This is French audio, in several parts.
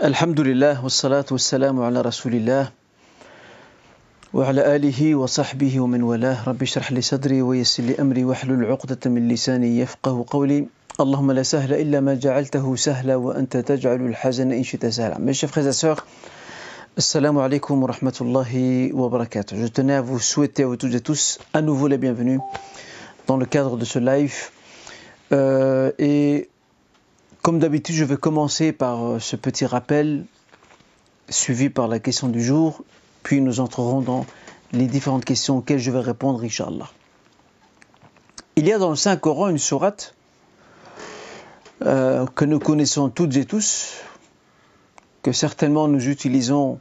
الحمد لله والصلاة والسلام على رسول الله وعلى آله وصحبه ومن والاه رب اشرح لي صدري ويسر لي أمري واحلل عقدة من لساني يفقه قولي اللهم لا سهل إلا ما جعلته سهلا وأنت تجعل الحزن إن شئت سهلا Mes chers frères et sœurs, Assalamu alaikum wa rahmatullahi wa barakatuh. Je tenais à vous souhaiter à toutes et tous à nouveau la bienvenue dans le cadre de ce live. Euh, et comme d'habitude, je vais commencer par ce petit rappel suivi par la question du jour, puis nous entrerons dans les différentes questions auxquelles je vais répondre, Inch'Allah. Il y a dans le Saint-Coran une sourate euh, que nous connaissons toutes et tous, que certainement nous utilisons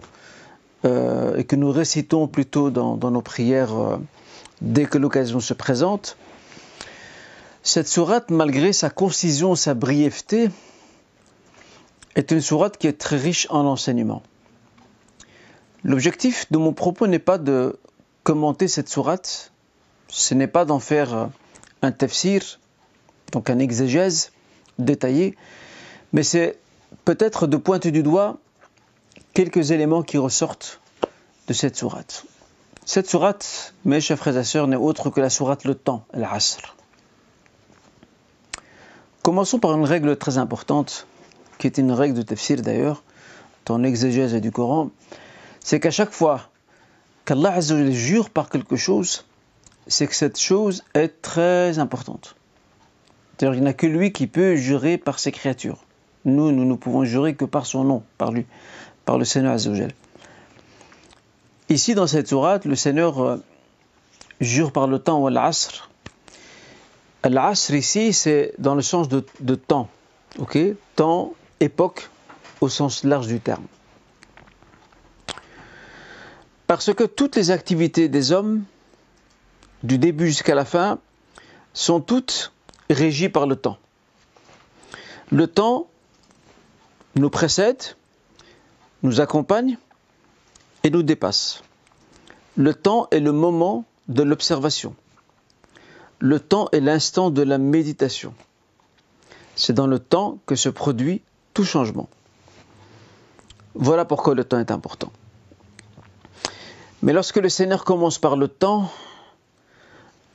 euh, et que nous récitons plutôt dans, nos prières euh, dès que l'occasion se présente. Cette sourate, malgré sa concision, sa brièveté, est une sourate qui est très riche en enseignements. L'objectif de mon propos n'est pas de commenter cette sourate, ce n'est pas d'en faire un tafsir, donc un exégèse détaillé, mais c'est peut-être de pointer du doigt quelques éléments qui ressortent de cette sourate. Cette sourate, mes chers frères et sœurs, n'est autre que la sourate le temps, l'asr. Commençons par une règle très importante, qui est une règle de tafsir d'ailleurs, dans l'exégèse du Coran, c'est qu'à chaque fois qu'Allah jure par quelque chose, c'est que cette chose est très importante. C'est-à-dire qu'il n'y a que lui qui peut jurer par ses créatures. Nous, nous ne pouvons jurer que par son nom, par lui, par le Seigneur Azzawajal. Ici, dans cette sourate, le Seigneur euh, jure par le temps ou l'asr. L'asr ici, c'est dans le sens de, de temps. ok? Temps, époque, au sens large du terme. Parce que toutes les activités des hommes, du début jusqu'à la fin, sont toutes régies par le temps. Le temps nous précède, nous accompagne et nous dépasse. Le temps est le moment de l'observation. Le temps est l'instant de la méditation. C'est dans le temps que se produit tout changement. Voilà pourquoi le temps est important. Mais lorsque le Seigneur commence par le temps,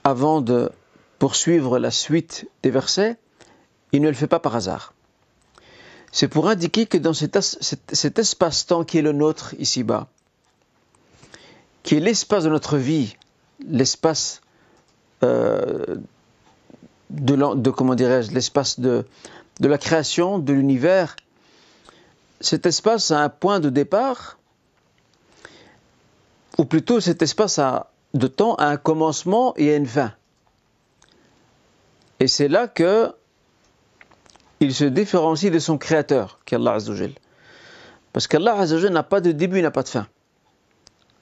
avant de poursuivre la suite des versets, il ne le fait pas par hasard. C'est pour indiquer que dans cet, cet espace-temps qui est le nôtre ici-bas, qui est l'espace de notre vie, l'espace de, de, comment dirais-je, l'espace de, de la création, de l'univers, cet espace a un point de départ, ou plutôt cet espace a, de temps a un commencement et une fin. Et c'est là que il se différencie de son créateur, qui est Allah Azzawajal. Parce qu'Allah Azzawajal n'a pas de début, n'a pas de fin.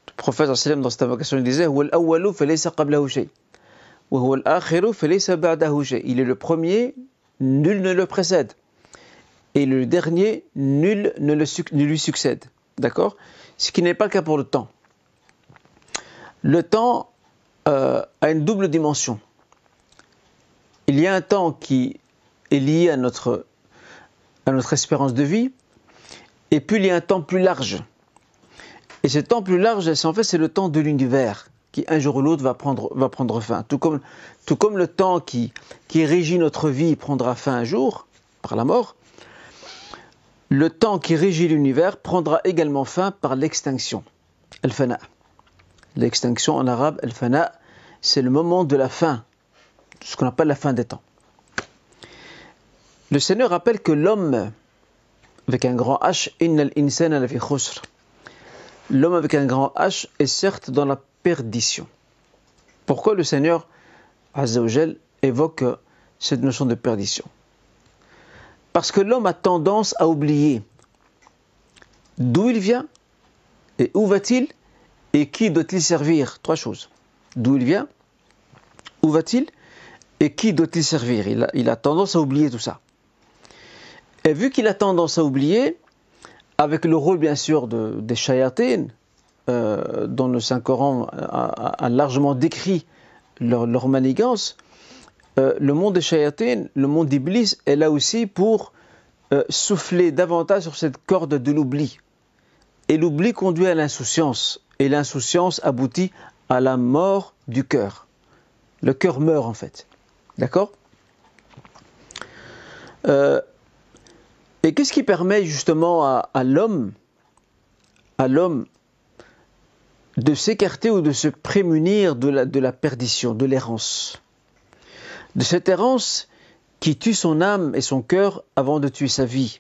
Le prophète dans cette invocation, il disait Il est le premier, nul ne le précède. Et le dernier, nul ne, lui succède. D'accord? Ce qui n'est pas le cas pour le temps. Le temps euh, a une double dimension. Il y a un temps qui est lié à notre, à notre espérance de vie, et puis il y a un temps plus large. Et ce temps plus large, en fait, c'est le temps de l'univers, qui un jour ou l'autre va prendre, fin. Tout comme, le temps qui, régit notre vie prendra fin un jour, par la mort, le temps qui régit l'univers prendra également fin par l'extinction. L'extinction en arabe, Al-Fana, c'est le moment de la fin, ce qu'on appelle la fin des temps. Le Seigneur rappelle que l'homme, avec un grand H, L'homme avec un grand H est certes dans la perdition. Pourquoi le Seigneur Azzawajal évoque cette notion de perdition? Parce que l'homme a tendance à oublier d'où il vient et où va-t-il et qui doit-il servir Trois choses. D'où il vient, où va-t-il et qui doit-il servir il a, tendance à oublier tout ça. Et vu qu'il a tendance à oublier, avec le rôle bien sûr de, des shayatines, euh, dont le Saint-Coran a, largement décrit leur, leur manigance, euh, le monde des shayatines, le monde d'Iblis est là aussi pour euh, souffler davantage sur cette corde de l'oubli. Et l'oubli conduit à l'insouciance. Et l'insouciance aboutit à la mort du cœur. Le cœur meurt en fait. D'accord? Euh, Et qu'est-ce qui permet justement à, l'homme, à l'homme, de s'écarter ou de se prémunir de la, perdition, de l'errance De cette errance qui tue son âme et son cœur avant de tuer sa vie.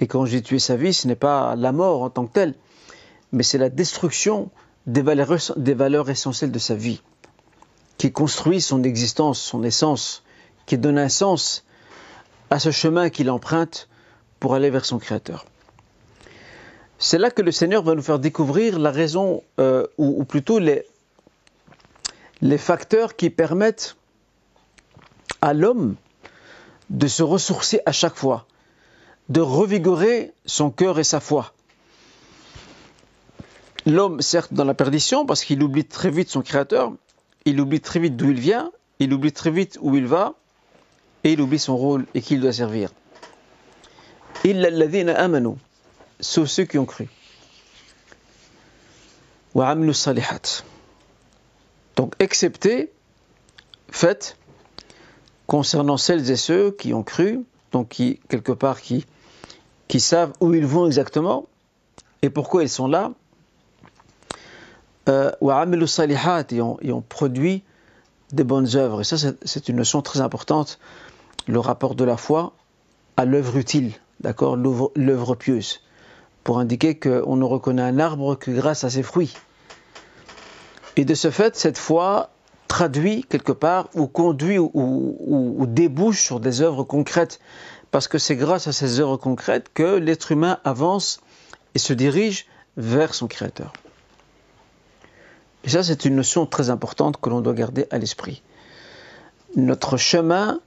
Et quand j'ai tué sa vie, ce n'est pas la mort en tant que telle, mais c'est la destruction des valeurs, des valeurs essentielles de sa vie, qui construit son existence, son essence, qui donne un sens à ce chemin qu'il emprunte pour aller vers son Créateur. C'est là que le Seigneur va nous faire découvrir la raison, euh, ou, plutôt les, facteurs qui permettent à l'homme de se ressourcer à chaque fois, de revigorer son cœur et sa foi. L'homme, certes, dans la perdition, parce qu'il oublie très vite son Créateur, il oublie très vite d'où il vient, il oublie très vite où il va, et il oublie son rôle et qui il doit servir. Il amanu, sauf ceux qui ont cru. Donc, excepté, faites concernant celles et ceux qui ont cru, donc qui, quelque part, qui, qui savent où ils vont exactement et pourquoi ils sont là, euh, et ont, et ont produit des bonnes œuvres. Et ça, c'est une notion très importante, le rapport de la foi à l'œuvre utile, d'accord, l'œuvre pieuse, pour indiquer qu'on ne reconnaît un arbre que grâce à ses fruits. Et de ce fait, cette foi traduit quelque part ou conduit ou, débouche sur des œuvres concrètes. Parce que c'est grâce à ces œuvres concrètes que l'être humain avance et se dirige vers son Créateur. Et ça, c'est une notion très importante que l'on doit garder à l'esprit. Notre chemin,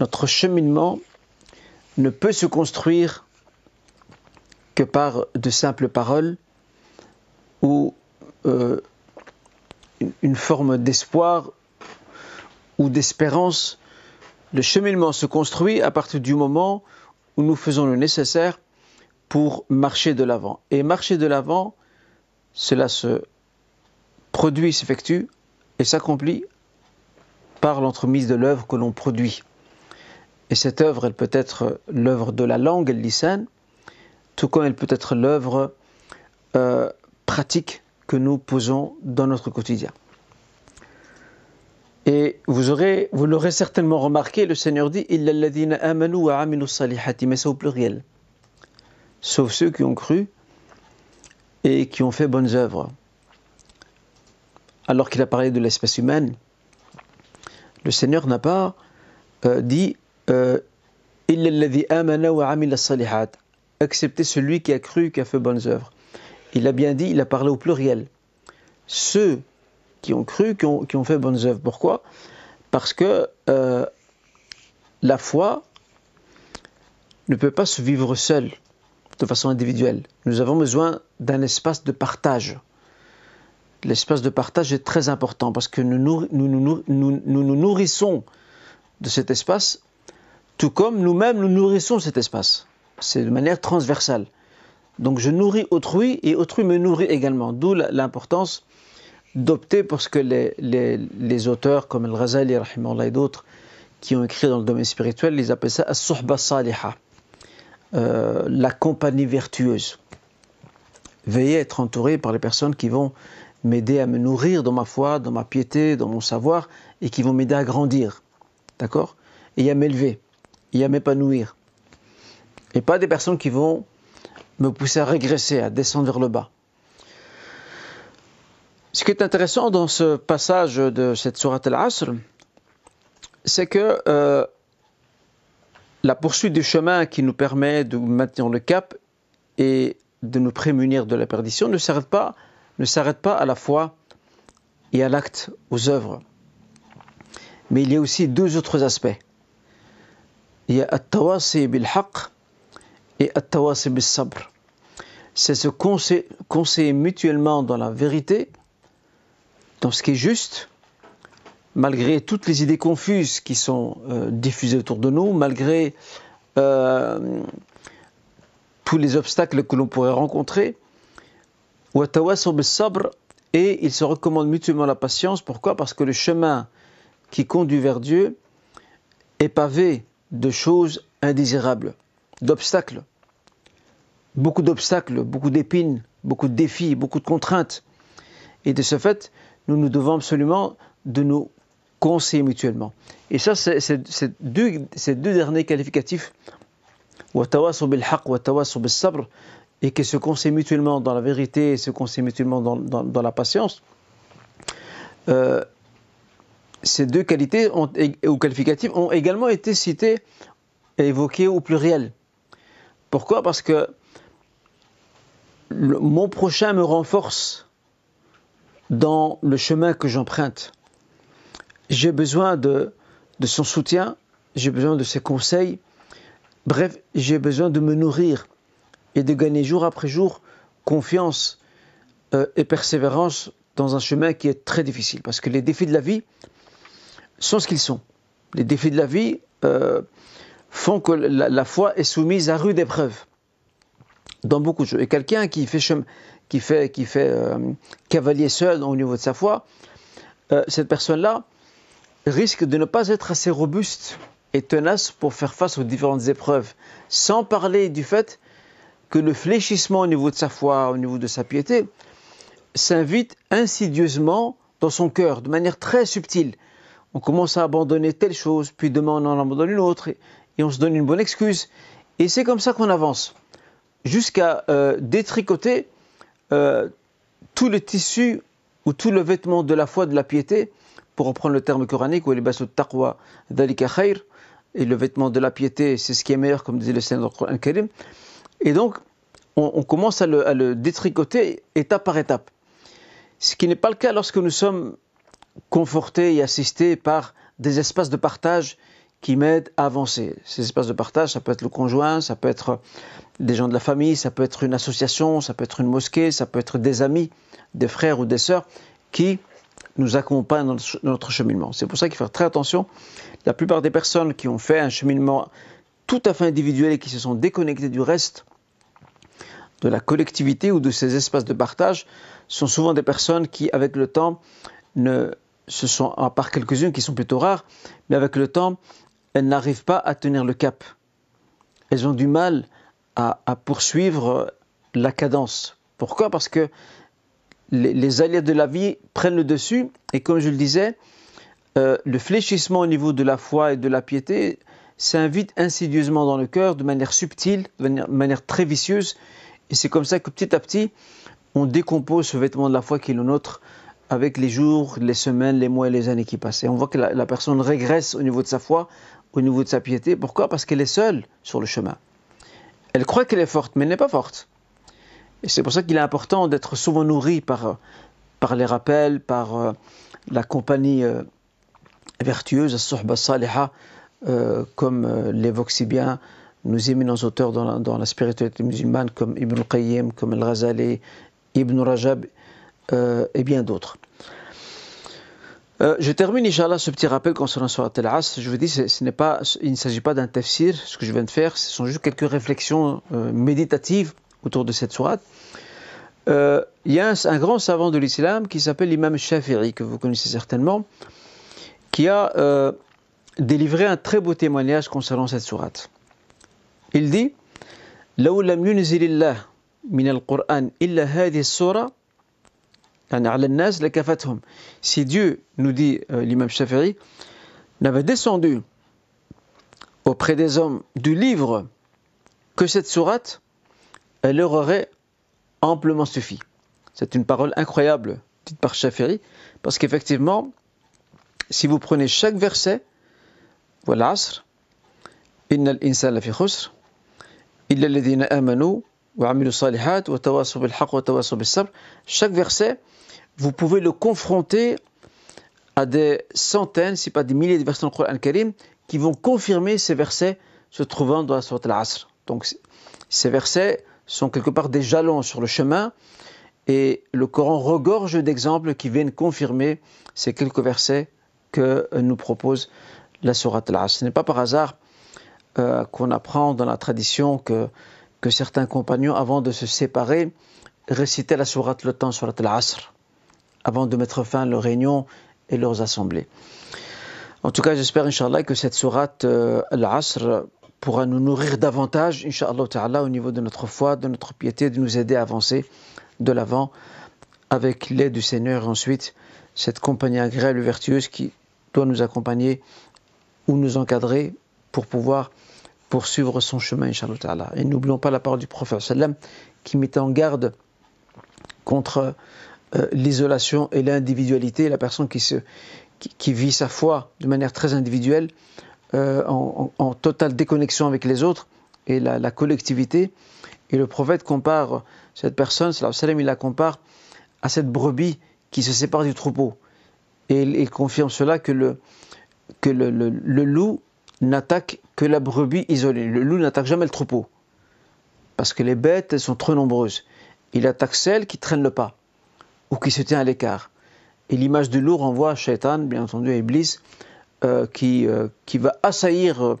notre cheminement ne peut se construire que par de simples paroles ou euh, une forme d'espoir ou d'espérance. Le cheminement se construit à partir du moment où nous faisons le nécessaire pour marcher de l'avant. Et marcher de l'avant, cela se produit, s'effectue et s'accomplit par l'entremise de l'œuvre que l'on produit. Et cette œuvre, elle peut être l'œuvre de la langue, elle tout comme elle peut être l'œuvre euh, pratique que nous posons dans notre quotidien. Et vous aurez, vous l'aurez certainement remarqué, le Seigneur dit amanu wa salihati, mais c'est au pluriel. Sauf ceux qui ont cru et qui ont fait bonnes œuvres. Alors qu'il a parlé de l'espèce humaine, le Seigneur n'a pas euh, dit euh, amana wa salihat, excepté celui qui a cru, qui a fait bonnes œuvres. Il a bien dit, il a parlé au pluriel. Ceux qui ont cru, qui ont, fait bonnes œuvres. Pourquoi? Parce que euh, la foi ne peut pas se vivre seule, de façon individuelle. Nous avons besoin d'un espace de partage. L'espace de partage est très important parce que nous nous, nous, nous nourrissons de cet espace, tout comme nous-mêmes nous nourrissons cet espace. C'est de manière transversale. Donc je nourris autrui et autrui me nourrit également. D'où l'importance d'opter pour ce que les, les, auteurs comme Al-Ghazali et d'autres qui ont écrit dans le domaine spirituel, ils appellent ça as-suhba euh, la compagnie vertueuse. Veillez être entouré par les personnes qui vont m'aider à me nourrir dans ma foi, dans ma piété, dans mon savoir, et qui vont m'aider à grandir, d'accord? Et à m'élever, et à m'épanouir. Et pas des personnes qui vont me pousser à régresser, à descendre vers le bas. Ce qui est intéressant dans ce passage de cette sourate al-Asr, c'est que euh, la poursuite du chemin qui nous permet de maintenir le cap et de nous prémunir de la perdition ne s'arrête pas, ne s'arrête pas à la foi et à l'acte, aux œuvres. Mais il y a aussi deux autres aspects. Il y a at-tawasi bil-haq et at-tawasi bil-sabr. C'est se conseiller mutuellement dans la vérité dans ce qui est juste, malgré toutes les idées confuses qui sont euh, diffusées autour de nous, malgré euh, tous les obstacles que l'on pourrait rencontrer. Et ils se recommandent mutuellement la patience. Pourquoi? Parce que le chemin qui conduit vers Dieu est pavé de choses indésirables, d'obstacles. Beaucoup d'obstacles, beaucoup d'épines, beaucoup de défis, beaucoup de contraintes. Et de ce fait, nous nous devons absolument de nous conseiller mutuellement. Et ça, ces deux derniers qualificatifs, et qui se conseillent mutuellement dans la vérité et se conseillent mutuellement dans, la patience, euh, ces deux qualités ou qualificatifs ont également été cités et évoqués au pluriel. Pourquoi? Parce que mon prochain me renforce dans le chemin que j'emprunte. J'ai besoin de, son soutien, j'ai besoin de ses conseils, bref, j'ai besoin de me nourrir et de gagner jour après jour confiance euh, et persévérance dans un chemin qui est très difficile. Parce que les défis de la vie sont ce qu'ils sont. Les défis de la vie euh, font que la, foi est soumise à rude épreuve dans beaucoup de choses. Et quelqu'un qui fait, qui fait, qui fait euh, cavalier seul au niveau de sa foi, cette personne-là risque de ne pas être assez robuste et tenace pour faire face aux différentes épreuves, sans parler du fait que le fléchissement au niveau de sa foi, au niveau de sa piété, s'invite insidieusement dans son cœur, de manière très subtile. On commence à abandonner telle chose, puis demain on en abandonne une autre, et on se donne une bonne excuse. Et c'est comme ça qu'on avance, jusqu'à euh, détricoter euh, tout le tissu ou tout le vêtement de la foi, de la piété, pour reprendre le terme coranique, ou les taqwa dalika khair, et le vêtement de la piété, c'est ce qui est meilleur, comme disait le Seigneur dans le Coran. Et donc, on, commence à le, détricoter étape par étape. Ce qui n'est pas le cas lorsque nous sommes confortés et assistés par des espaces de partage qui m'aident à avancer. Ces espaces de partage, ça peut être le conjoint, ça peut être des gens de la famille, ça peut être une association, ça peut être une mosquée, ça peut être des amis, des frères ou des sœurs qui nous accompagnent dans notre cheminement. C'est pour ça qu'il faut faire très attention. La plupart des personnes qui ont fait un cheminement tout à fait individuel et qui se sont déconnectées du reste, de la collectivité ou de ces espaces de partage sont souvent des personnes qui, avec le temps, ne se sont, à part quelques-unes qui sont plutôt rares, mais avec le temps, elles n'arrivent pas à tenir le cap. Elles ont du mal à, poursuivre la cadence. Pourquoi? Parce que les, les, de la vie prennent le dessus, et comme je le disais, euh, le fléchissement au niveau de la foi et de la piété s'invite insidieusement dans le cœur de manière subtile, de manière très vicieuse, et c'est comme ça que petit à petit, on décompose ce vêtement de la foi qui est le nôtre avec les jours, les semaines, les mois et les années qui passent. Et on voit que la, personne régresse au niveau de sa foi, au niveau de sa piété. Pourquoi? Parce qu'elle est seule sur le chemin. Elle croit qu'elle est forte, mais elle n'est pas forte. Et c'est pour ça qu'il est important d'être souvent nourri par, par les rappels, par euh, la compagnie euh, vertueuse, euh, comme l'évoque si bien nous éminents auteurs dans la, dans la spiritualité musulmane comme Ibn al-Qayyim, comme Al-Ghazali, Ibn Rajab et bien d'autres. Euh, je termine, Inch'Allah, ce petit rappel concernant Surat Al-As. Je vous dis, ce, n'est pas, il ne s'agit pas d'un tafsir, ce que je viens de faire, ce sont juste quelques réflexions euh, méditatives autour de cette sourate. il y a un, grand savant de l'islam qui s'appelle l'imam Shafi'i, que vous connaissez certainement, qui a délivré un très beau témoignage concernant cette sourate. Il dit لو لم ينزل الله من القرآن إلا هذه السورة si Dieu, nous dit euh, l'imam Shafi'i, n'avait descendu auprès des hommes du livre que cette sourate, elle leur aurait amplement suffi. C'est une parole incroyable dite par Shafi'i, parce qu'effectivement, si vous prenez chaque verset, voilà, Asr, Innal insana fi khusr, chaque verset, vous pouvez le confronter à des centaines, si pas des milliers de versets le Coran Karim, qui vont confirmer ces versets se trouvant dans la Sourate Al-Asr. Donc ces versets sont quelque part des jalons sur le chemin, et le Coran regorge d'exemples qui viennent confirmer ces quelques versets que nous propose la Sourate Al-Asr. Ce n'est pas par hasard euh, qu'on apprend dans la tradition que, que certains compagnons, avant de se séparer, récitaient la sourate le temps, sourate al-Asr, avant de mettre fin à leurs réunions et leurs assemblées. En tout cas, j'espère, Inch'Allah, que cette sourate euh, al-Asr pourra nous nourrir davantage, Inch'Allah, au niveau de notre foi, de notre piété, de nous aider à avancer de l'avant avec l'aide du Seigneur. Et ensuite, cette compagnie agréable et vertueuse qui doit nous accompagner ou nous encadrer pour pouvoir poursuivre son chemin, Inch'Allah. Et n'oublions pas la parole du prophète sallam qui mettait en garde contre euh, l'isolation et l'individualité, la personne qui, se, qui, vit sa foi de manière très individuelle, euh, en, totale déconnexion avec les autres et la, collectivité. Et le prophète compare cette personne, sallam, il la compare à cette brebis qui se sépare du troupeau. Et il, confirme cela que le, que le, le loup n'attaque que la brebis isolée. Le loup n'attaque jamais le troupeau. Parce que les bêtes, elles sont trop nombreuses. Il attaque celle qui traîne le pas ou qui se tient à l'écart. Et l'image du loup renvoie à Shaitan, bien entendu, à Iblis, euh, qui, euh, qui va assaillir euh,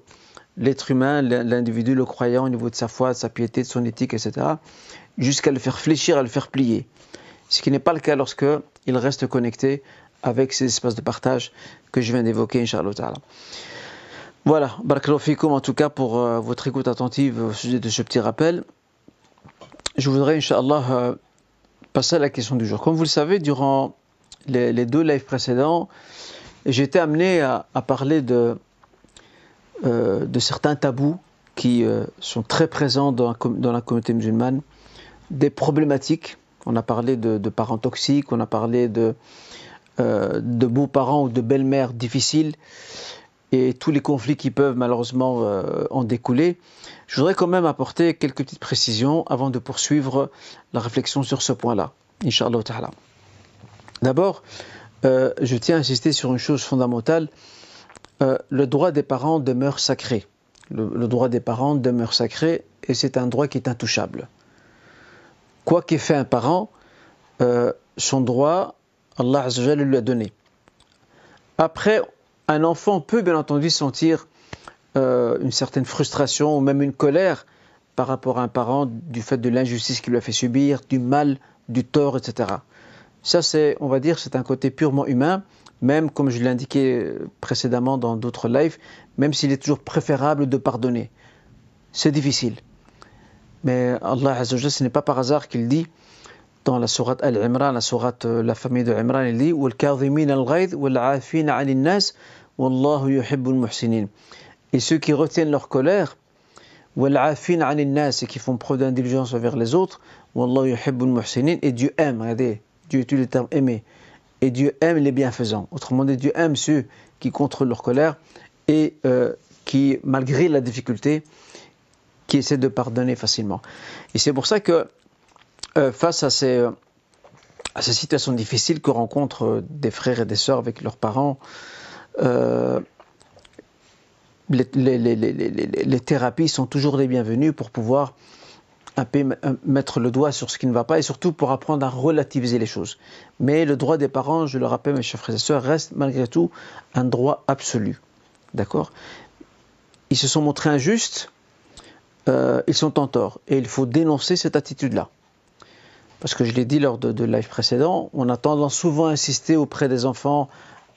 l'être humain, l'individu, le croyant au niveau de sa foi, de sa piété, de son éthique, etc., jusqu'à le faire fléchir, à le faire plier. Ce qui n'est pas le cas lorsque il reste connecté avec ces espaces de partage que je viens d'évoquer, Inch'Allah. Voilà, barakallahu en tout cas pour votre écoute attentive au sujet de ce petit rappel. Je voudrais, Inch'Allah, passer à la question du jour. Comme vous le savez, durant les, deux lives précédents, j'ai été amené à, parler de, euh, de certains tabous qui euh, sont très présents dans la, communauté musulmane, des problématiques. On a parlé de, parents toxiques, on a parlé de, euh, de beaux-parents ou de belles-mères difficiles et tous les conflits qui peuvent malheureusement en découler. Je voudrais quand même apporter quelques petites précisions avant de poursuivre la réflexion sur ce point-là, Inch'Allah ta'ala. D'abord, euh, je tiens à insister sur une chose fondamentale. Euh, le droit des parents demeure sacré. Le, droit des parents demeure sacré et c'est un droit qui est intouchable. Quoi qu'ait fait un parent, euh, son droit, Allah lui a donné. Après, un enfant peut bien entendu sentir une certaine frustration ou même une colère par rapport à un parent du fait de l'injustice qu'il lui a fait subir, du mal, du tort, etc. Ça, c'est, on va dire, c'est un côté purement humain, même comme je l'ai indiqué précédemment dans d'autres lives, même s'il est toujours préférable de pardonner. C'est difficile. Mais Allah Azzawajal, ce n'est pas par hasard qu'il dit dans la sourate Al-Imran, la sourate euh, La famille de Imran, il dit Et ceux qui retiennent leur colère, et qui font preuve d'indulgence envers les autres, et Dieu aime, regardez, Dieu utilise le terme aimer. Et Dieu aime les bienfaisants. Autrement dit, Dieu aime ceux qui contrôlent leur colère et euh, qui, malgré la difficulté, qui essaient de pardonner facilement. Et c'est pour ça que euh, face à ces, à ces situations difficiles que rencontrent des frères et des sœurs avec leurs parents, euh, les, thérapies sont toujours les bienvenues pour pouvoir mettre le doigt sur ce qui ne va pas et surtout pour apprendre à relativiser les choses. Mais le droit des parents, je le rappelle, mes chers frères et sœurs, reste malgré tout un droit absolu. D'accord? Ils se sont montrés injustes, euh, ils sont en tort. Et il faut dénoncer cette attitude-là. Parce que je l'ai dit lors de, de live précédent, on a tendance souvent à insister auprès des enfants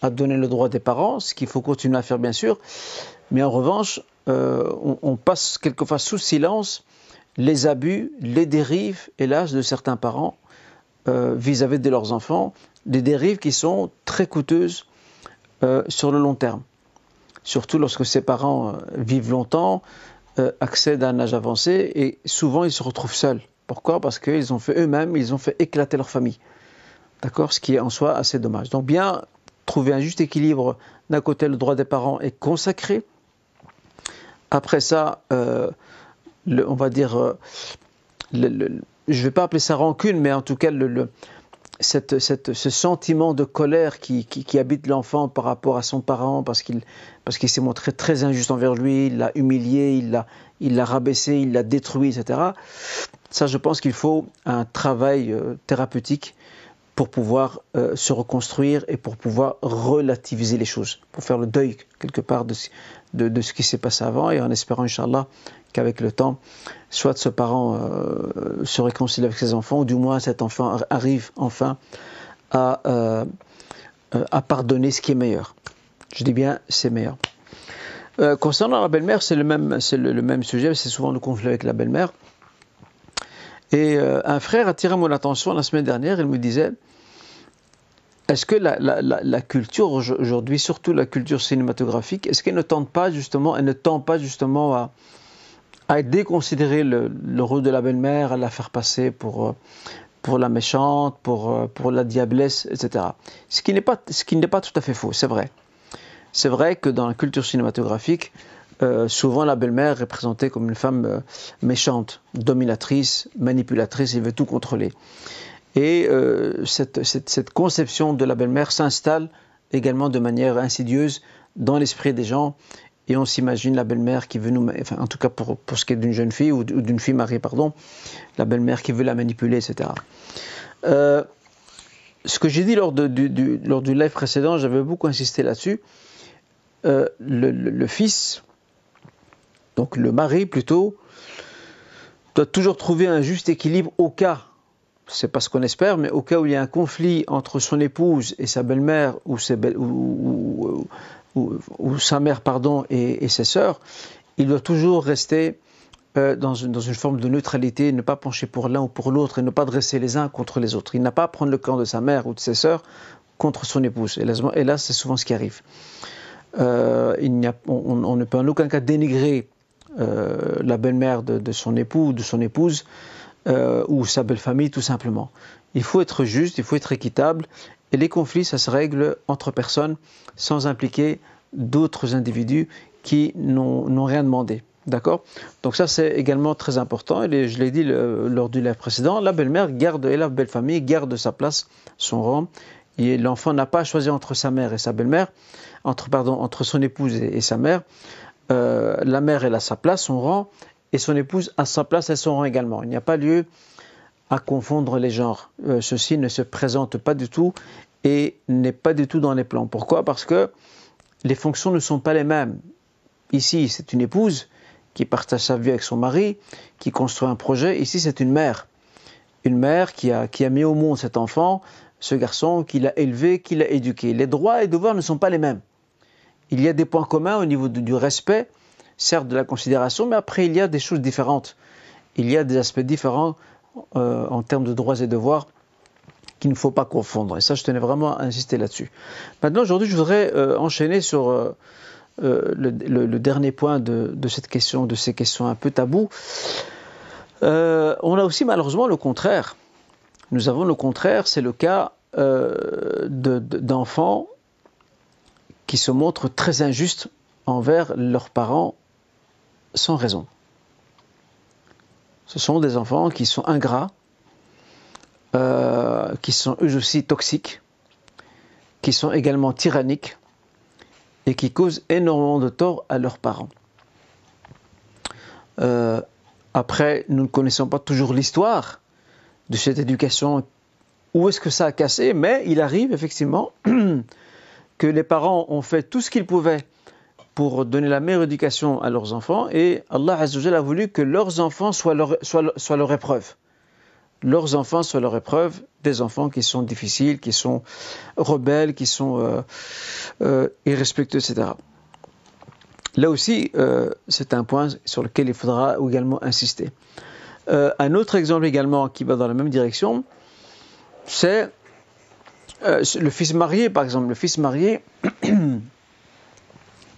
à donner le droit des parents, ce qu'il faut continuer à faire bien sûr. Mais en revanche, euh, on, passe quelquefois sous silence les abus, les dérives, hélas, de certains parents euh, vis-à-vis de leurs enfants, des dérives qui sont très coûteuses euh, sur le long terme. Surtout lorsque ces parents vivent longtemps, accèdent à un âge avancé et souvent ils se retrouvent seuls. Pourquoi? Parce qu'ils ont fait eux-mêmes, ils ont fait éclater leur famille. D'accord? Ce qui est en soi assez dommage. Donc bien trouver un juste équilibre. D'un côté, le droit des parents est consacré. Après ça, on va dire, euh, je ne vais pas appeler ça rancune, mais en tout cas, cette, ce sentiment de colère qui, habite l'enfant par rapport à son parent, parce qu'il s'est montré très injuste envers lui, il l'a humilié, il l'a il l'a rabaissé, il l'a détruit, etc. Ça, je pense qu'il faut un travail euh, thérapeutique pour pouvoir euh, se reconstruire et pour pouvoir relativiser les choses, pour faire le deuil quelque part de, de, ce qui s'est passé avant et en espérant, Inch'Allah, qu'avec le temps, soit ce parent euh, se réconcilie avec ses enfants, ou du moins cet enfant arrive enfin à, euh, à pardonner ce qui est meilleur. Je dis bien, c'est meilleur. concernant la belle-mère, c'est le même, c'est le, même sujet, c'est souvent le conflit avec la belle-mère. Et un frère a tiré mon attention la semaine dernière, il me disait, est-ce que la, culture aujourd'hui, surtout la culture cinématographique, est-ce qu'elle ne tente pas justement, elle ne tend pas justement à, à déconsidérer le, rôle de la belle-mère, à la faire passer pour, euh, pour la méchante, pour, euh, pour la diablesse, etc. Ce qui n'est pas, ce qui n'est pas tout à fait faux, c'est vrai. C'est vrai que dans la culture cinématographique, euh, souvent la belle-mère est présentée comme une femme méchante, dominatrice, manipulatrice, elle veut tout contrôler. Et euh, cette, conception de la belle-mère s'installe également de manière insidieuse dans l'esprit des gens. Et on s'imagine la belle-mère qui veut nous, enfin, en tout cas pour, ce qui est d'une jeune fille ou d'une fille mariée, pardon, la belle-mère qui veut la manipuler, etc. Euh, ce que j'ai dit lors, du, live précédent, j'avais beaucoup insisté là-dessus. Euh, le, fils, donc le mari plutôt, doit toujours trouver un juste équilibre au cas c'est pas ce qu'on espère, mais au cas où il y a un conflit entre son épouse et sa belle-mère ou, sa mère pardon et, ses sœurs, il doit toujours rester euh, dans, une, forme de neutralité, ne pas pencher pour l'un ou pour l'autre et ne pas dresser les uns contre les autres. Il n'a pas à prendre le camp de sa mère ou de ses sœurs contre son épouse. Et là, c'est souvent ce qui arrive. Euh, on, ne peut en aucun cas dénigrer euh, la belle-mère de, son époux ou de son épouse euh, ou sa belle famille tout simplement. Il faut être juste, il faut être équitable, et les conflits, ça se règle entre personnes sans impliquer d'autres individus qui n'ont rien demandé. D'accord? Donc ça, c'est également très important. Et je l'ai dit lors du live précédent, la belle-mère garde, et la belle famille garde sa place, son rang. Et l'enfant n'a pas à choisir entre sa mère et sa belle-mère, entre, pardon, entre son épouse et, sa mère. Euh, la mère, elle a sa place, son rang, et son épouse à sa place et son rang également. Il n'y a pas lieu à confondre les genres. Euh, ceci ne se présente pas du tout et n'est pas du tout dans les plans. Pourquoi? Parce que les fonctions ne sont pas les mêmes. Ici, c'est une épouse qui partage sa vie avec son mari, qui construit un projet. Ici, c'est une mère. Une mère qui a, qui a mis au monde cet enfant, ce garçon, qui l'a élevé, qui l'a éduqué. Les droits et devoirs ne sont pas les mêmes. Il y a des points communs au niveau du respect, certes de la considération, mais après il y a des choses différentes. Il y a des aspects différents euh, en termes de droits et devoirs qu'il ne faut pas confondre. Et ça, je tenais vraiment à insister là-dessus. Maintenant, aujourd'hui, je voudrais euh, enchaîner sur euh, le, dernier point de, cette question, de ces questions un peu tabous. on a aussi malheureusement le contraire. Nous avons le contraire, c'est le cas d'enfants qui se montrent très injustes envers leurs parents sans raison. Ce sont des enfants qui sont ingrats, euh, qui sont eux aussi toxiques, qui sont également tyranniques et qui causent énormément de tort à leurs parents. Euh, après, nous ne connaissons pas toujours l'histoire de cette éducation, où est-ce que ça a cassé, mais il arrive effectivement que les parents ont fait tout ce qu'ils pouvaient pour donner la meilleure éducation à leurs enfants et Allah a voulu que leurs enfants soient leur, soient, leur épreuve. Leurs enfants soient leur épreuve, des enfants qui sont difficiles, qui sont rebelles, qui sont euh, euh, irrespectueux, etc. Là aussi, euh, c'est un point sur lequel il faudra également insister. un autre exemple également qui va dans la même direction, c'est le fils marié, par exemple. Le fils marié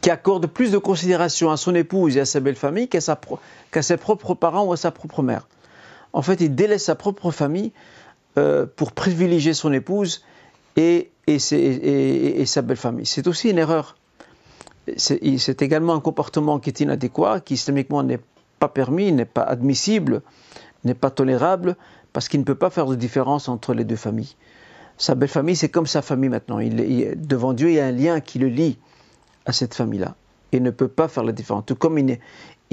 qui accorde plus de considération à son épouse et à sa belle famille qu'à ses propres parents ou à sa propre mère. En fait, il délaisse sa propre famille euh, pour privilégier son épouse et, sa belle famille. C'est aussi une erreur. C'est également un comportement qui est inadéquat, qui islamiquement n'est pas permis, n'est pas admissible, n'est pas tolérable, parce qu'il ne peut pas faire de différence entre les deux familles. Sa belle famille, c'est comme sa famille maintenant. devant Dieu, il y a un lien qui le lie à cette famille-là et ne peut pas faire la différence. Tout comme il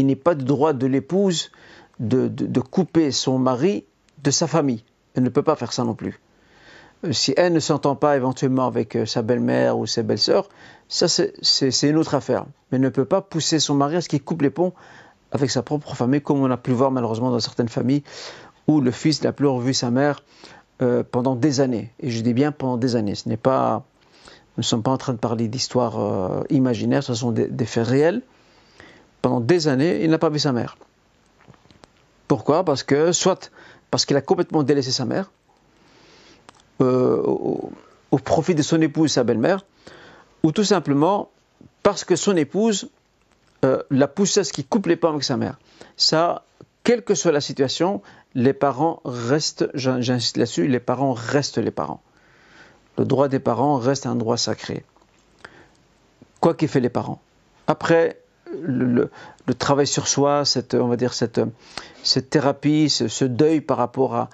n'est pas de droit de l'épouse de, couper son mari de sa famille. Elle ne peut pas faire ça non plus. si elle ne s'entend pas éventuellement avec sa belle-mère ou ses belles-sœurs, ça c'est une autre affaire. Mais ne peut pas pousser son mari à ce qu'il coupe les ponts avec sa propre famille, comme on a pu voir malheureusement dans certaines familles où le fils n'a plus revu sa mère pendant des années. Et je dis bien pendant des années. Ce n'est pas, nous ne sommes pas en train de parler d'histoires imaginaires, ce sont des faits réels pendant des années, il n'a pas vu sa mère. Pourquoi? Parce que, soit parce qu'il a complètement délaissé sa mère, euh, au, profit de son épouse, sa belle-mère, ou tout simplement parce que son épouse euh, l'a poussé à ce qu'il coupe les pas avec sa mère. Ça, quelle que soit la situation, les parents restent, j'insiste là-dessus, les parents restent les parents. Le droit des parents reste un droit sacré. Quoi qu'aient fait les parents. Après, le, travail sur soi, cette, on va dire cette, cette thérapie, ce, deuil par rapport à,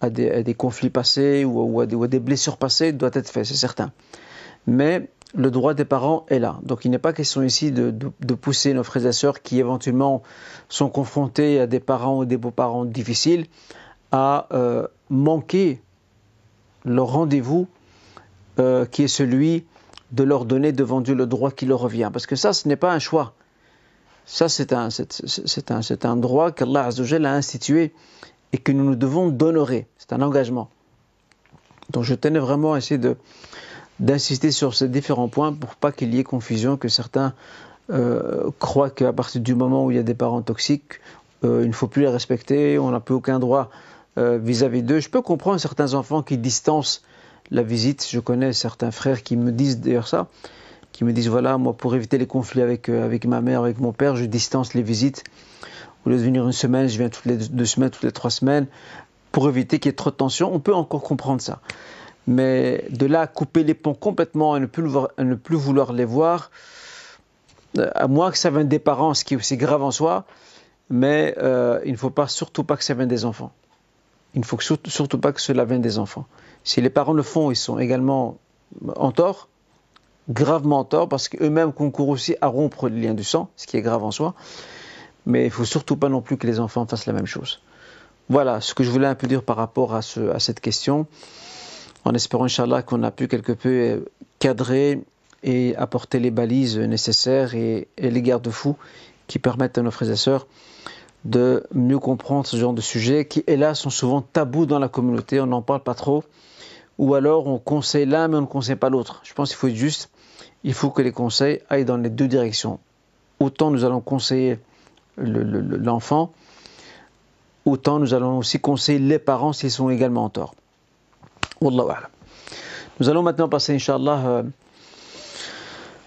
à, des, conflits passés ou, à des, blessures passées doit être fait, c'est certain. Mais le droit des parents est là. Donc il n'est pas question ici de, pousser nos frères et sœurs qui éventuellement sont confrontés à des parents ou des beaux-parents difficiles à euh, manquer leur rendez-vous euh, qui est celui de leur donner devant Dieu le droit qui leur revient. Parce que ça, ce n'est pas un choix. Ça, c'est un, c'est, un, un droit qu'Allah a institué et que nous nous devons d'honorer. C'est un engagement. Donc je tenais vraiment à essayer de, d'insister sur ces différents points pour pas qu'il y ait confusion, que certains euh, croient qu'à partir du moment où il y a des parents toxiques, euh, il ne faut plus les respecter, on n'a plus aucun droit euh, vis-à-vis d'eux. Je peux comprendre certains enfants qui distancent la visite. Je connais certains frères qui me disent d'ailleurs ça qui me disent voilà, moi pour éviter les conflits avec, ma mère, avec mon père, je distance les visites. Au lieu de venir une semaine, je viens toutes les deux semaines, toutes les trois semaines, pour éviter qu'il y ait trop de tension. On peut encore comprendre ça. Mais de là à couper les ponts complètement et ne plus, vouloir les voir, euh, à moins que ça vienne des parents, ce qui est aussi grave en soi, mais euh, il ne faut pas, surtout pas que ça vienne des enfants. Il ne faut surtout, pas que cela vienne des enfants. Si les parents le font, ils sont également en tort, gravement tort parce qu'eux-mêmes concourent aussi à rompre les liens du sang, ce qui est grave en soi. Mais il ne faut surtout pas non plus que les enfants fassent la même chose. Voilà ce que je voulais un peu dire par rapport à cette question, en espérant, Inch'Allah, qu'on a pu quelque peu cadrer et apporter les balises nécessaires et, les garde-fous qui permettent à nos frères et sœurs de mieux comprendre ce genre de sujets qui, hélas, sont souvent tabous dans la communauté. On n'en parle pas trop. Ou alors on conseille l'un mais on ne conseille pas l'autre. Je pense qu'il faut être juste il faut que les conseils aillent dans les deux directions. Autant nous allons conseiller l'enfant, autant nous allons aussi conseiller les parents s'ils sont également en tort. Nous allons maintenant passer, Inch'Allah, euh,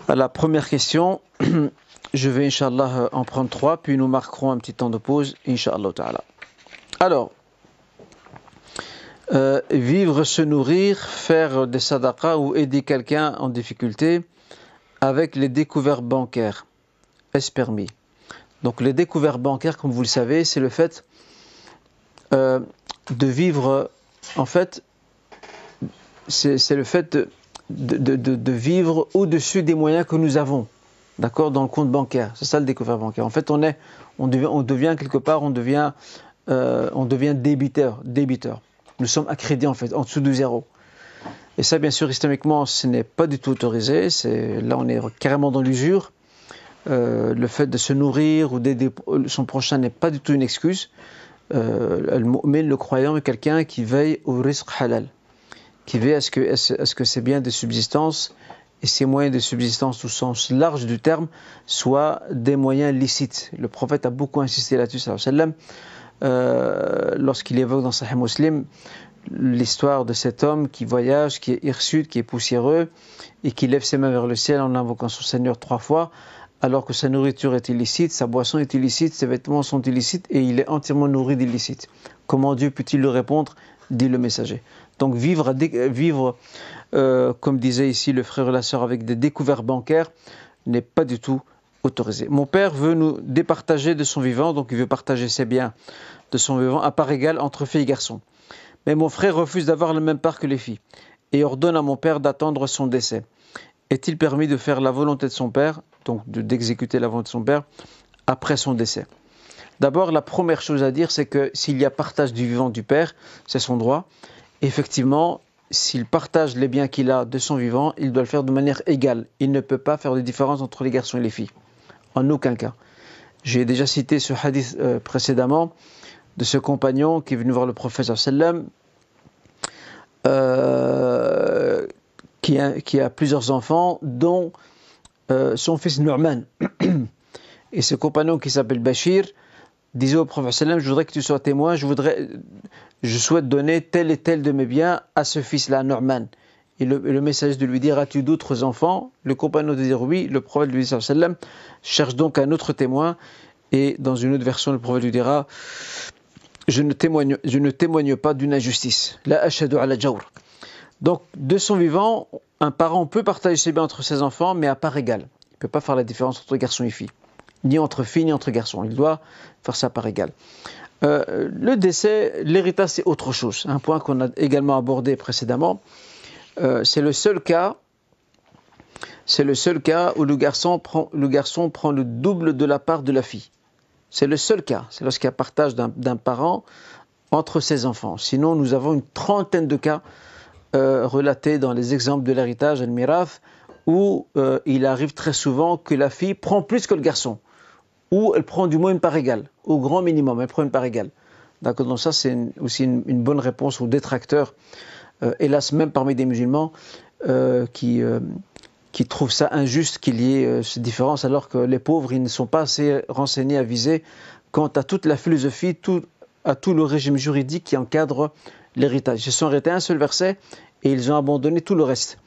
à la première question. Je vais, Inch'Allah, euh, en prendre trois, puis nous marquerons un petit temps de pause, Inch'Allah. Alors, euh, vivre, se nourrir, faire des sadaqas ou aider quelqu'un en difficulté, avec les découvertes bancaires. Est-ce permis? Donc les découvertes bancaires, comme vous le savez, c'est le fait de vivre, en fait, c'est le fait de, vivre au-dessus des moyens que nous avons, d'accord, dans le compte bancaire. C'est ça le découvert bancaire. En fait, on est, on devient, quelque part, on devient, euh, on devient débiteur, débiteur. Nous sommes accrédités en fait, en dessous de zéro. Et ça, bien sûr, islamiquement, ce n'est pas du tout autorisé. Là, on est carrément dans l'usure. Euh, le fait de se nourrir ou d'aider son prochain n'est pas du tout une excuse. Euh, le croyant est quelqu'un qui veille au risque halal, qui veille à ce que, est ce que ces biens de subsistance et ces moyens de subsistance au sens large du terme soient des moyens licites. Le prophète a beaucoup insisté là-dessus, euh, lorsqu'il évoque dans Sahih Muslim l'histoire de cet homme qui voyage, qui est hirsute, qui est poussiéreux, et qui lève ses mains vers le ciel en invoquant son Seigneur trois fois, alors que sa nourriture est illicite, sa boisson est illicite, ses vêtements sont illicites, et il est entièrement nourri d'illicite. Comment Dieu peut-il le répondre? Dit le messager. Donc vivre, vivre euh, comme disait ici le frère et la sœur, avec des découvertes bancaires n'est pas du tout autorisé. Mon père veut nous départager de son vivant, donc il veut partager ses biens de son vivant à part égale entre filles et garçons. Mais mon frère refuse d'avoir le même part que les filles et ordonne à mon père d'attendre son décès. Est-il permis de faire la volonté de son père, donc d'exécuter la volonté de son père, après son décès? D'abord, la première chose à dire, c'est que s'il y a partage du vivant du père, c'est son droit. Effectivement, s'il partage les biens qu'il a de son vivant, il doit le faire de manière égale. Il ne peut pas faire de différence entre les garçons et les filles. En aucun cas. J'ai déjà cité ce hadith euh, précédemment de ce compagnon qui est venu voir le prophète sallam euh, qui, a, plusieurs enfants, dont euh, son fils Nu'man. Et ce compagnon qui s'appelle Bachir disait au prophète je voudrais que tu sois témoin, je voudrais, je souhaite donner tel et tel de mes biens à ce fils-là, Nu'man. Et le, le, message de lui dire As-tu d'autres enfants? Le compagnon de dire oui. Le prophète lui dit cherche donc un autre témoin. Et dans une autre version, le prophète lui dira je ne témoigne, je ne témoigne pas d'une injustice. La ashadu ala jawr. Donc, de son vivant, un parent peut partager ses biens entre ses enfants, mais à part égale. Il ne peut pas faire la différence entre garçons et filles, ni entre filles, ni entre garçons. Il doit faire ça à part égale. Euh, le décès, l'héritage, c'est autre chose. Un point qu'on a également abordé précédemment. Euh, c'est le seul cas. C'est le seul cas où le garçon, prend, le double de la part de la fille. C'est le seul cas. C'est lorsqu'il y a partage d'un parent entre ses enfants. Sinon, nous avons une trentaine de cas euh, relatés dans les exemples de l'héritage, al-miraf, où il arrive très souvent que la fille prend plus que le garçon, ou elle prend du moins une part égale, au grand minimum, elle prend une part égale. D'accord Donc ça, c'est aussi une, bonne réponse aux détracteurs, euh, hélas même parmi des musulmans, euh, qui euh, qui trouvent ça injuste qu'il y ait cette différence, alors que les pauvres, ils ne sont pas assez renseignés, avisés quant à toute la philosophie, tout, à tout le régime juridique qui encadre l'héritage. Ils se sont arrêtés à un seul verset et ils ont abandonné tout le reste.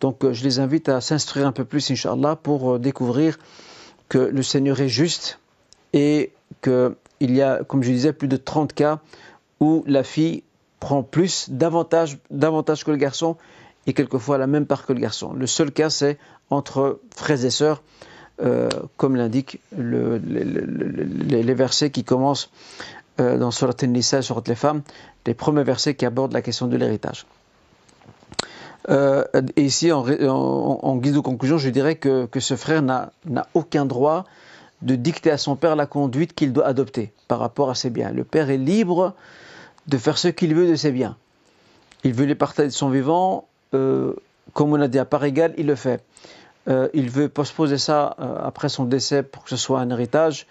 Donc je les invite à s'instruire un peu plus, Inch'Allah, pour découvrir que le Seigneur est juste et qu'il y a, comme je disais, plus de 30 cas où la fille prend plus, davantage, que le garçon, et quelquefois la même part que le garçon. Le seul cas, c'est entre frères et sœurs, euh, comme l'indiquent le, les, versets qui commencent euh, dans Surat An-Nisa, Surat les femmes, les premiers versets qui abordent la question de l'héritage. Euh, et ici, en, guise de conclusion, je dirais que, ce frère n'a aucun droit de dicter à son père la conduite qu'il doit adopter par rapport à ses biens. Le père est libre de faire ce qu'il veut de ses biens. Il veut les partager de son vivant, euh, comme on a dit à part égale, il le fait. Euh, il veut postposer ça après son décès pour que ce soit un héritage,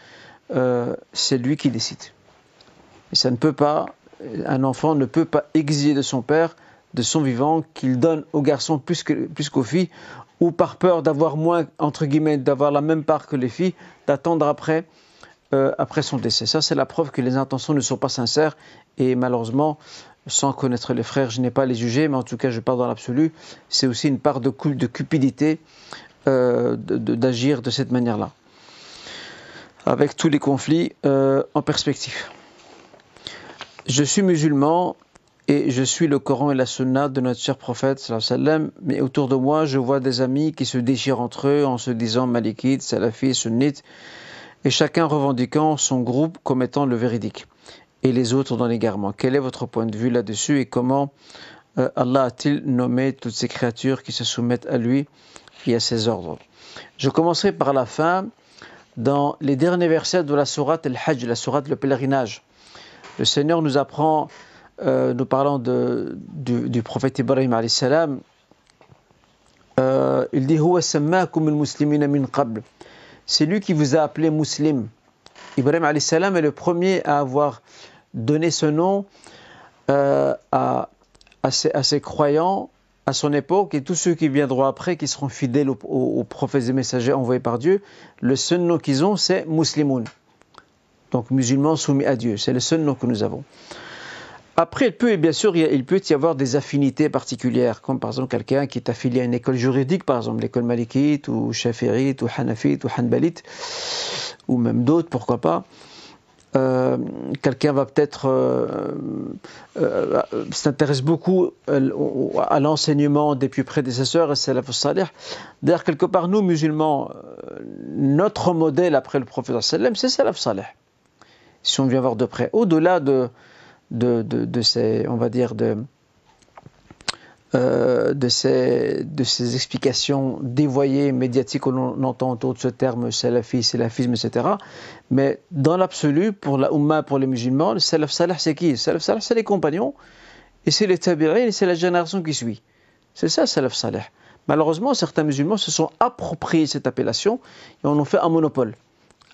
c'est lui qui décide. Et ça ne peut pas, un enfant ne peut pas exiger de son père, de son vivant, qu'il donne aux garçons plus qu'aux plus qu'aux filles, ou par peur d'avoir moins, entre guillemets, d'avoir la même part que les filles, d'attendre après, euh, après son décès. Ça, c'est la preuve que les intentions ne sont pas sincères, et malheureusement, sans connaître les frères, je n'ai pas les juger, mais en tout cas, je parle dans l'absolu. C'est aussi une part de, cupidité euh, d'agir de, de, cette manière-là, avec tous les conflits euh, en perspective. Je suis musulman et je suis le Coran et la Sunna de notre cher prophète, mais autour de moi, je vois des amis qui se déchirent entre eux en se disant malikites, salafis, sunnites, et chacun revendiquant son groupe comme étant le véridique et les autres dans l'égarement. Quel est votre point de vue là-dessus et comment euh, Allah a-t-il nommé toutes ces créatures qui se soumettent à lui et à ses ordres? Je commencerai par la fin dans les derniers versets de la sourate Al-Hajj, la sourate le pèlerinage. Le Seigneur nous apprend, euh, nous parlant de, du, prophète Ibrahim alayhi salam, euh, il dit C'est lui qui vous a appelé musulman. Ibrahim alayhi salam est le premier à avoir donner ce nom euh, à, ses, croyants à son époque et tous ceux qui viendront après, qui seront fidèles aux, aux, aux prophètes et messagers envoyés par Dieu, le seul nom qu'ils ont, c'est muslimoun. Donc musulmans soumis à Dieu, c'est le seul nom que nous avons. Après, il peut, bien sûr, il peut y avoir des affinités particulières, comme par exemple quelqu'un qui est affilié à une école juridique, par exemple l'école malikite, ou shafirite, ou hanafite, ou hanbalite, ou même d'autres, pourquoi pas. Euh, quelqu'un va peut-être euh, euh, s'intéresse beaucoup euh, à l'enseignement des plus prédécesseurs et c'est la salih. D'ailleurs, quelque part, nous, musulmans, euh, notre modèle après le prophète c'est salaf salih. Si on vient voir de près, au-delà de, de, de, de, ces, on va dire, de, euh, de, ces, de ces explications dévoyées, médiatiques, qu'on entend autour de ce terme salafi, salafisme, etc. Mais dans l'absolu, pour la pour les musulmans, le salaf salih, c'est qui? Le salaf salih, c'est les compagnons et c'est les tabi'in, et c'est la génération qui suit. C'est ça, salaf salih. Malheureusement, certains musulmans se sont appropriés cette appellation et en ont fait un monopole.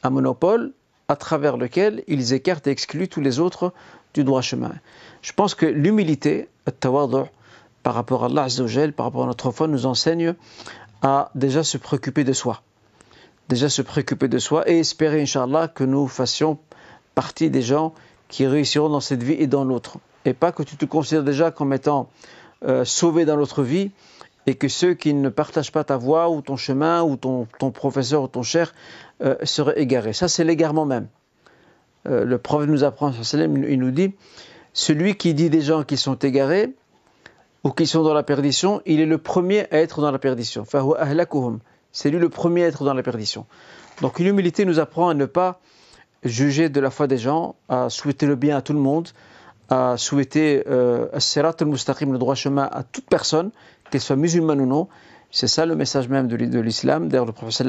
Un monopole à travers lequel ils écartent et excluent tous les autres du droit chemin. Je pense que l'humilité, par rapport à Allah par rapport à notre foi, nous enseigne à déjà se préoccuper de soi. Déjà se préoccuper de soi et espérer, Inch'Allah, que nous fassions partie des gens qui réussiront dans cette vie et dans l'autre. Et pas que tu te considères déjà comme étant euh, sauvé dans l'autre vie et que ceux qui ne partagent pas ta voie ou ton chemin ou ton, ton professeur ou ton cher euh, seraient égarés. Ça, c'est l'égarement même. Euh, le prophète nous apprend, il nous dit, celui qui dit des gens qui sont égarés ou qui sont dans la perdition, il est le premier à être dans la perdition. C'est lui le premier à être dans la perdition. Donc l'humilité nous apprend à ne pas juger de la foi des gens, à souhaiter le bien à tout le monde, à souhaiter euh, le droit chemin à toute personne, qu'elle soit musulmane ou non. C'est ça le message même de l'islam. D'ailleurs, le prophète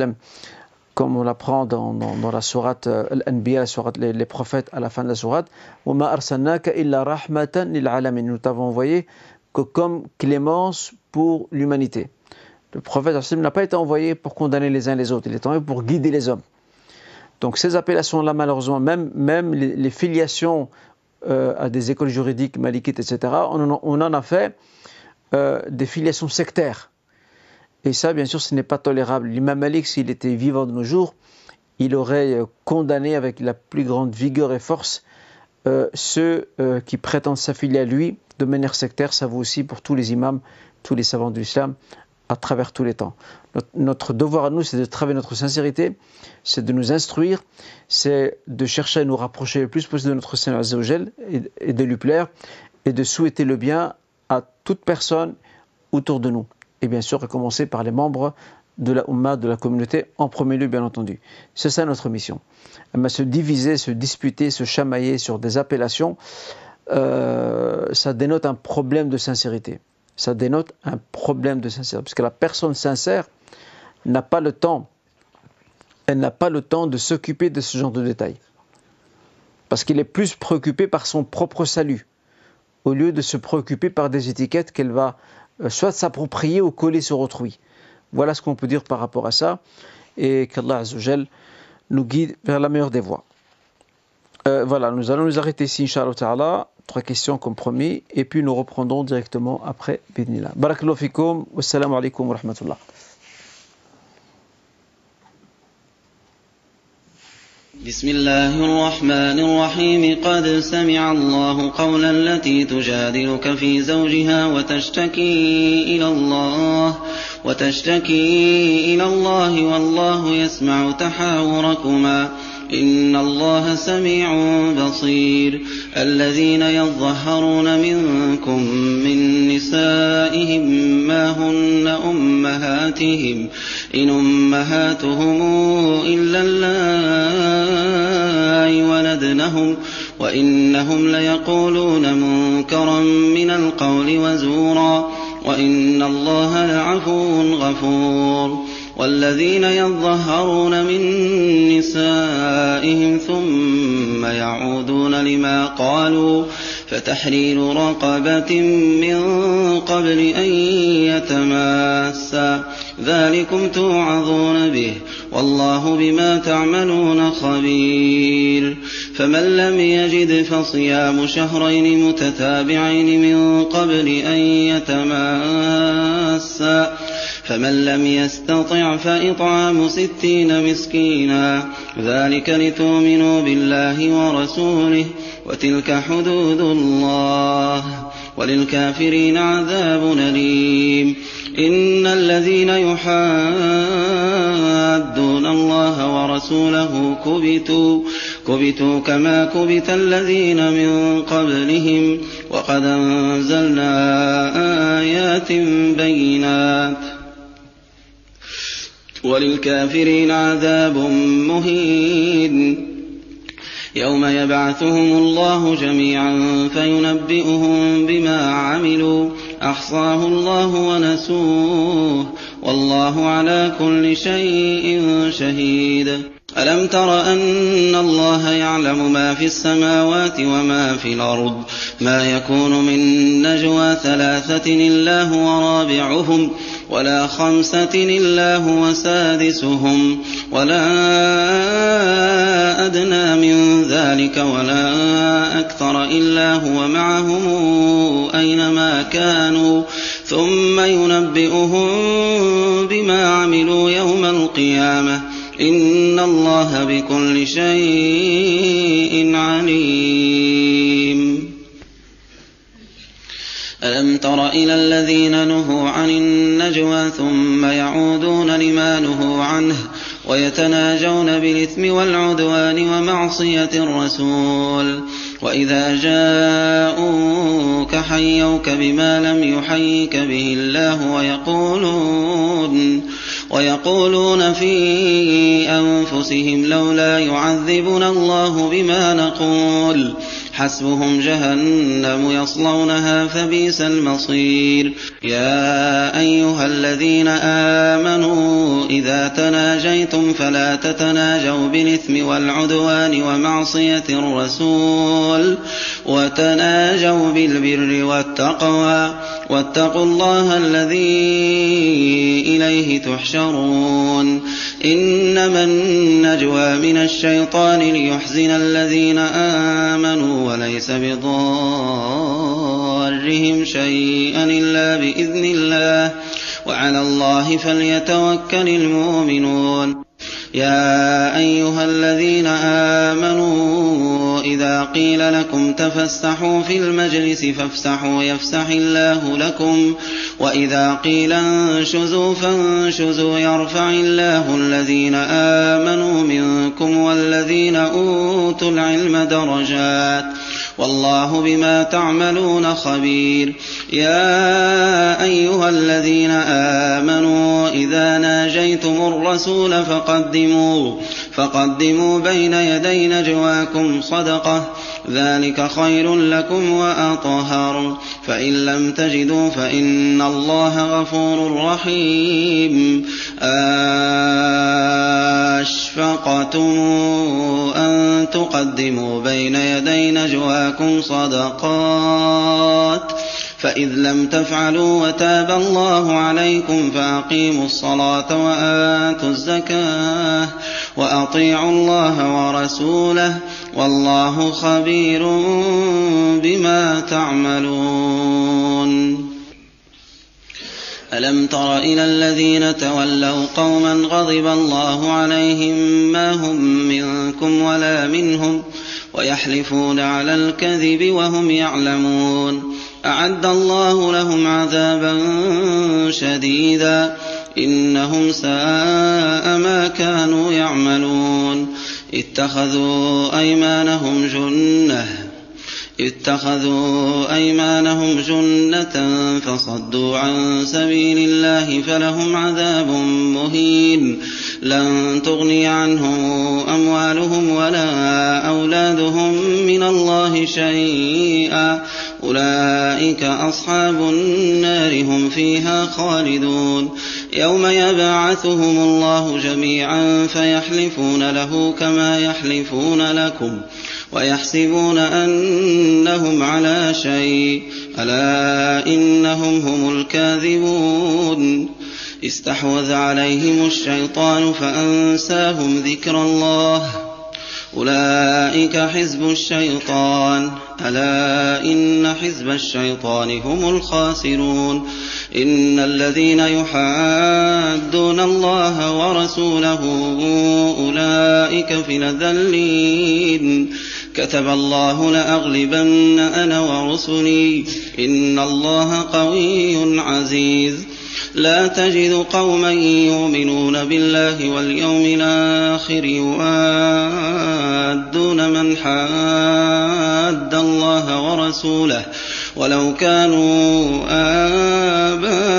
comme on l'apprend dans, dans, la sourate euh, Al-Anbiya, les, les, prophètes à la fin de la sourate, Nous t'avons envoyé que comme clémence pour l'humanité. Le prophète n'a pas été envoyé pour condamner les uns les autres, il est envoyé pour guider les hommes. Donc ces appellations-là, malheureusement, même, même les, filiations euh, à des écoles juridiques, malikites, etc., on en, a fait euh, des filiations sectaires. Et ça, bien sûr, ce n'est pas tolérable. L'imam Malik, s'il était vivant de nos jours, il aurait euh, condamné avec la plus grande vigueur et force euh, ceux euh, qui prétendent s'affilier à lui de manière sectaire. Ça vaut aussi pour tous les imams, tous les savants de l'islam, à travers tous les temps. Notre, devoir à nous, c'est de travailler notre sincérité, c'est de nous instruire, c'est de chercher à nous rapprocher le plus possible de notre Seigneur Azzawajal et, et de lui plaire, et de souhaiter le bien à toute personne autour de nous et bien sûr à commencer par les membres de la Ummah, de la communauté, en premier lieu bien entendu. C'est ça notre mission. Mais se diviser, se disputer, se chamailler sur des appellations, euh, ça dénote un problème de sincérité. Ça dénote un problème de sincérité. Parce que la personne sincère n'a pas le temps, elle n'a pas le temps de s'occuper de ce genre de détails. Parce qu'il est plus préoccupé par son propre salut, au lieu de se préoccuper par des étiquettes qu'elle va soit s'approprier ou coller sur autrui. Voilà ce qu'on peut dire par rapport à ça, et qu'Allah nous guide vers la meilleure des voies. Euh, voilà, nous allons nous arrêter ici, Inch'Allah Ta'ala. Trois questions comme promis, et puis nous reprendrons directement après Bidnillah. Barakallahu wassalamu alaikum wa rahmatullah. بسم الله الرحمن الرحيم. قد سمع الله قولا التي تجادلك في زوجها وتشتكي إلى الله وتشتكي إلى الله والله يسمع تحاوركما. إن الله سميع بصير. الذين يظهرون منكم من نسائهم ما هن أمهاتهم. إن أمهاتهم إلا اللائي ولدنهم وإنهم ليقولون منكرا من القول وزورا وإن الله لعفو غفور والذين يظهرون من نسائهم ثم يعودون لما قالوا فتحرير رقبة من قبل أن يتماسا ذلكم توعظون به والله بما تعملون خبير فمن لم يجد فصيام شهرين متتابعين من قبل أن يتماسا فمن لم يستطع فإطعام ستين مسكينا ذلك لتؤمنوا بالله ورسوله وتلك حدود الله وللكافرين عذاب أليم إن الذين يحادون الله ورسوله كبتوا كبتوا كما كبت الذين من قبلهم وقد أنزلنا آيات بينات. وللكافرين عذاب مهين. يوم يبعثهم الله جميعا فينبئهم بما عملوا. أحصاه الله ونسوه والله على كل شيء شهيد. ألم تر أن الله يعلم ما في السماوات وما في الأرض؟ ما يكون من نجوى ثلاثة إلا هو رابعهم. ولا خمسة إلا هو سادسهم ولا أدنى من ذلك ولا أكثر إلا هو معهم أينما كانوا ثم ينبئهم بما عملوا يوم القيامة إن الله بكل شيء عليم ألم تر إلى الذين نهوا عن النجوى ثم يعودون لما نهوا عنه ويتناجون بالإثم والعدوان ومعصية الرسول وإذا جاءوك حيوك بما لم يحيك به الله ويقولون ويقولون في أنفسهم لولا يعذبنا الله بما نقول حسبهم جهنم يصلونها فبئس المصير. يا أيها الذين آمنوا إذا تناجيتم فلا تتناجوا بالإثم والعدوان ومعصية الرسول وتناجوا بالبر والتقوى واتقوا الله الذي إليه تحشرون. إنما النجوى من الشيطان ليحزن الذين آمنوا وليس بضارهم شيئا إلا بإذن الله. وعلى الله فليتوكل المؤمنون. يا أيها الذين آمنوا إذا قيل لكم تفسحوا في المجلس فافسحوا يفسح الله لكم وإذا قيل انشزوا فانشزوا يرفع الله الذين آمنوا منكم والذين أوتوا العلم درجات. والله بما تعملون خبير. يا أيها الذين آمنوا إذا ناجيتم الرسول فقدموا فقدموا بين يدي نجواكم صدقة. ذلك خير لكم وأطهر فإن لم تجدوا فإن الله غفور رحيم أشفقتم أن تقدموا بين يدي نجواكم صدقات فإذ لم تفعلوا وتاب الله عليكم فأقيموا الصلاة وآتوا الزكاة وأطيعوا الله ورسوله والله خبير بما تعملون. ألم تر إلى الذين تولوا قوما غضب الله عليهم ما هم منكم ولا منهم ويحلفون على الكذب وهم يعلمون. أعد الله لهم عذابا شديدا إنهم ساء ما كانوا يعملون. اتخذوا أيمانهم جنة اتخذوا أيمانهم جنة فصدوا عن سبيل الله فلهم عذاب مهين. لن تغني عنهم أموالهم ولا أولادهم من الله شيئا. أولئك أصحاب النار هم فيها خالدون. يوم يبعثهم الله جميعا فيحلفون له كما يحلفون لكم ويحسبون أنهم على شيء. ألا إنهم هم الكاذبون. استحوذ عليهم الشيطان فأنساهم ذكر الله. أولئك حزب الشيطان. ألا إن حزب الشيطان هم الخاسرون. إن الذين يحادون الله ورسوله أولئك في الذلين كتب الله لأغلبن أنا ورسلي. إن الله قوي عزيز. لا تجد قوما يؤمنون بالله واليوم الآخر يوادون من حاد الله ورسوله ولو كانوا آباءهم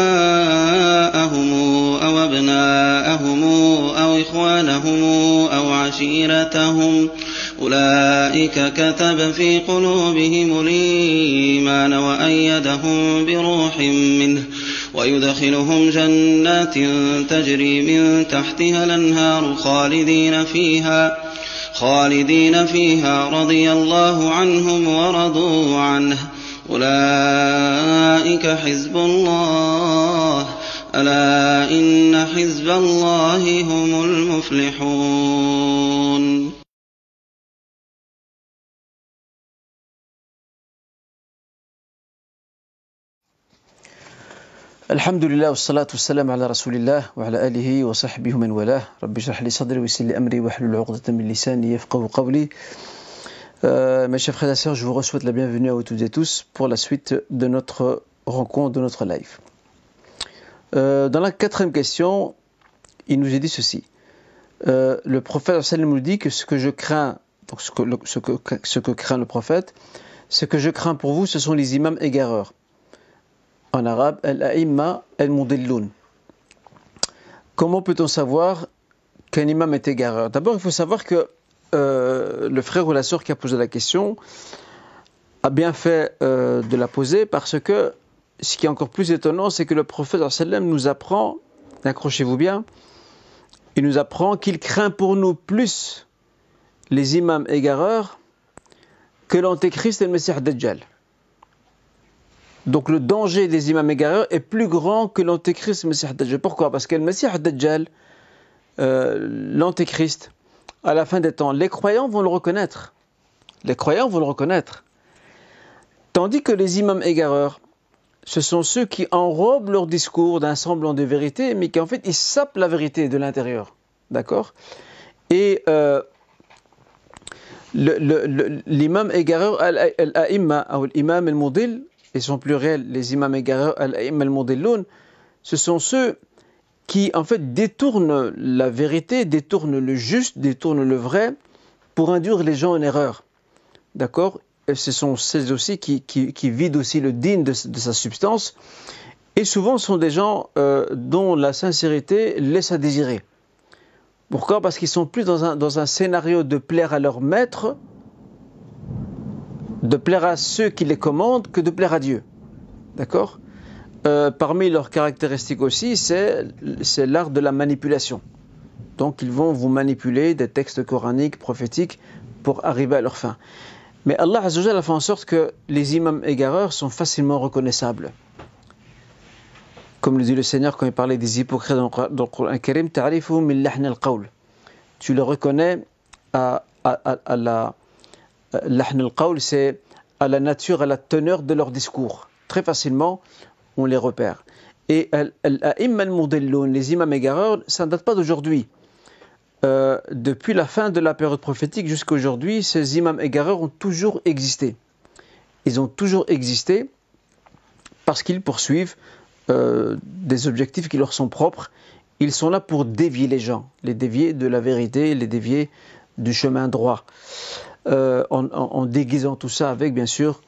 أو أبناءهم أو إخوانهم أو عشيرتهم أولئك كتب في قلوبهم الإيمان وأيدهم بروح منه ويدخلهم جنات تجري من تحتها الأنهار خالدين فيها خالدين فيها رضي الله عنهم ورضوا عنه. أولئك حزب الله. ألا إن حزب الله هم المفلحون. Alhamdulillah, wa salatu salam ala rasulillah, wa ala alihi wa sahbihi man walah. Rabbi shrah sadri wa amri wa hlul uqdatan euh, mes chers frères et sœurs, je vous reçois la bienvenue à vous toutes et tous pour la suite de notre rencontre, de notre live. Euh, dans la quatrième question, il nous est dit ceci. Euh, le prophète nous dit que ce que je crains, donc ce que, ce que, ce que craint le prophète, ce que je crains pour vous, ce sont les imams égareurs. En arabe, al-a'imma al-mudilloun. Comment peut-on savoir qu'un imam est égareur D'abord, il faut savoir que euh, le frère ou la sœur qui a posé la question a bien fait euh, de la poser parce que ce qui est encore plus étonnant, c'est que le prophète nous apprend, accrochez-vous bien, il nous apprend qu'il craint pour nous plus les imams égareurs que l'antéchrist et le Messie Dajjal. Donc le danger des imams égareurs est plus grand que l'antéchrist Messie. Pourquoi? Parce que le Messie Dajjal, euh, l'antéchrist, à la fin des temps, les croyants vont le reconnaître. Les croyants vont le reconnaître. Tandis que les imams égareurs, ce sont ceux qui enrobent leur discours d'un semblant de vérité, mais qui en fait, ils sapent la vérité de l'intérieur. D'accord? Et euh, l'imam égareur, l'imam al-mudil, et son pluriel, les imams al-a'imma al-mudilloun, ce sont ceux qui en fait détournent la vérité, détournent le juste, détournent le vrai pour induire les gens en erreur. D'accord? Ce sont ceux aussi qui, qui, vident aussi le digne de, sa substance. Et souvent, sont des gens euh, dont la sincérité laisse à désirer. Pourquoi? Parce qu'ils sont plus dans un, dans un scénario de plaire à leur maître, de plaire à ceux qui les commandent, que de plaire à Dieu. D'accord? Euh, parmi leurs caractéristiques aussi, c'est l'art de la manipulation. Donc ils vont vous manipuler des textes coraniques, prophétiques, pour arriver à leur fin. Mais Allah a fait en sorte que les imams égareurs sont facilement reconnaissables. Comme le dit le Seigneur quand il parlait des hypocrites dans, le Coran Karim, tu le reconnais à, la c'est à la nature, à la teneur de leur discours. Très facilement, on les repère. Et les imams égareurs, ça ne date pas d'aujourd'hui. Euh, depuis la fin de la période prophétique jusqu'à aujourd'hui, ces imams égareurs ont toujours existé. Ils ont toujours existé parce qu'ils poursuivent euh, des objectifs qui leur sont propres. Ils sont là pour dévier les gens, les dévier de la vérité, les dévier du chemin droit, euh, en, déguisant tout ça avec, bien sûr,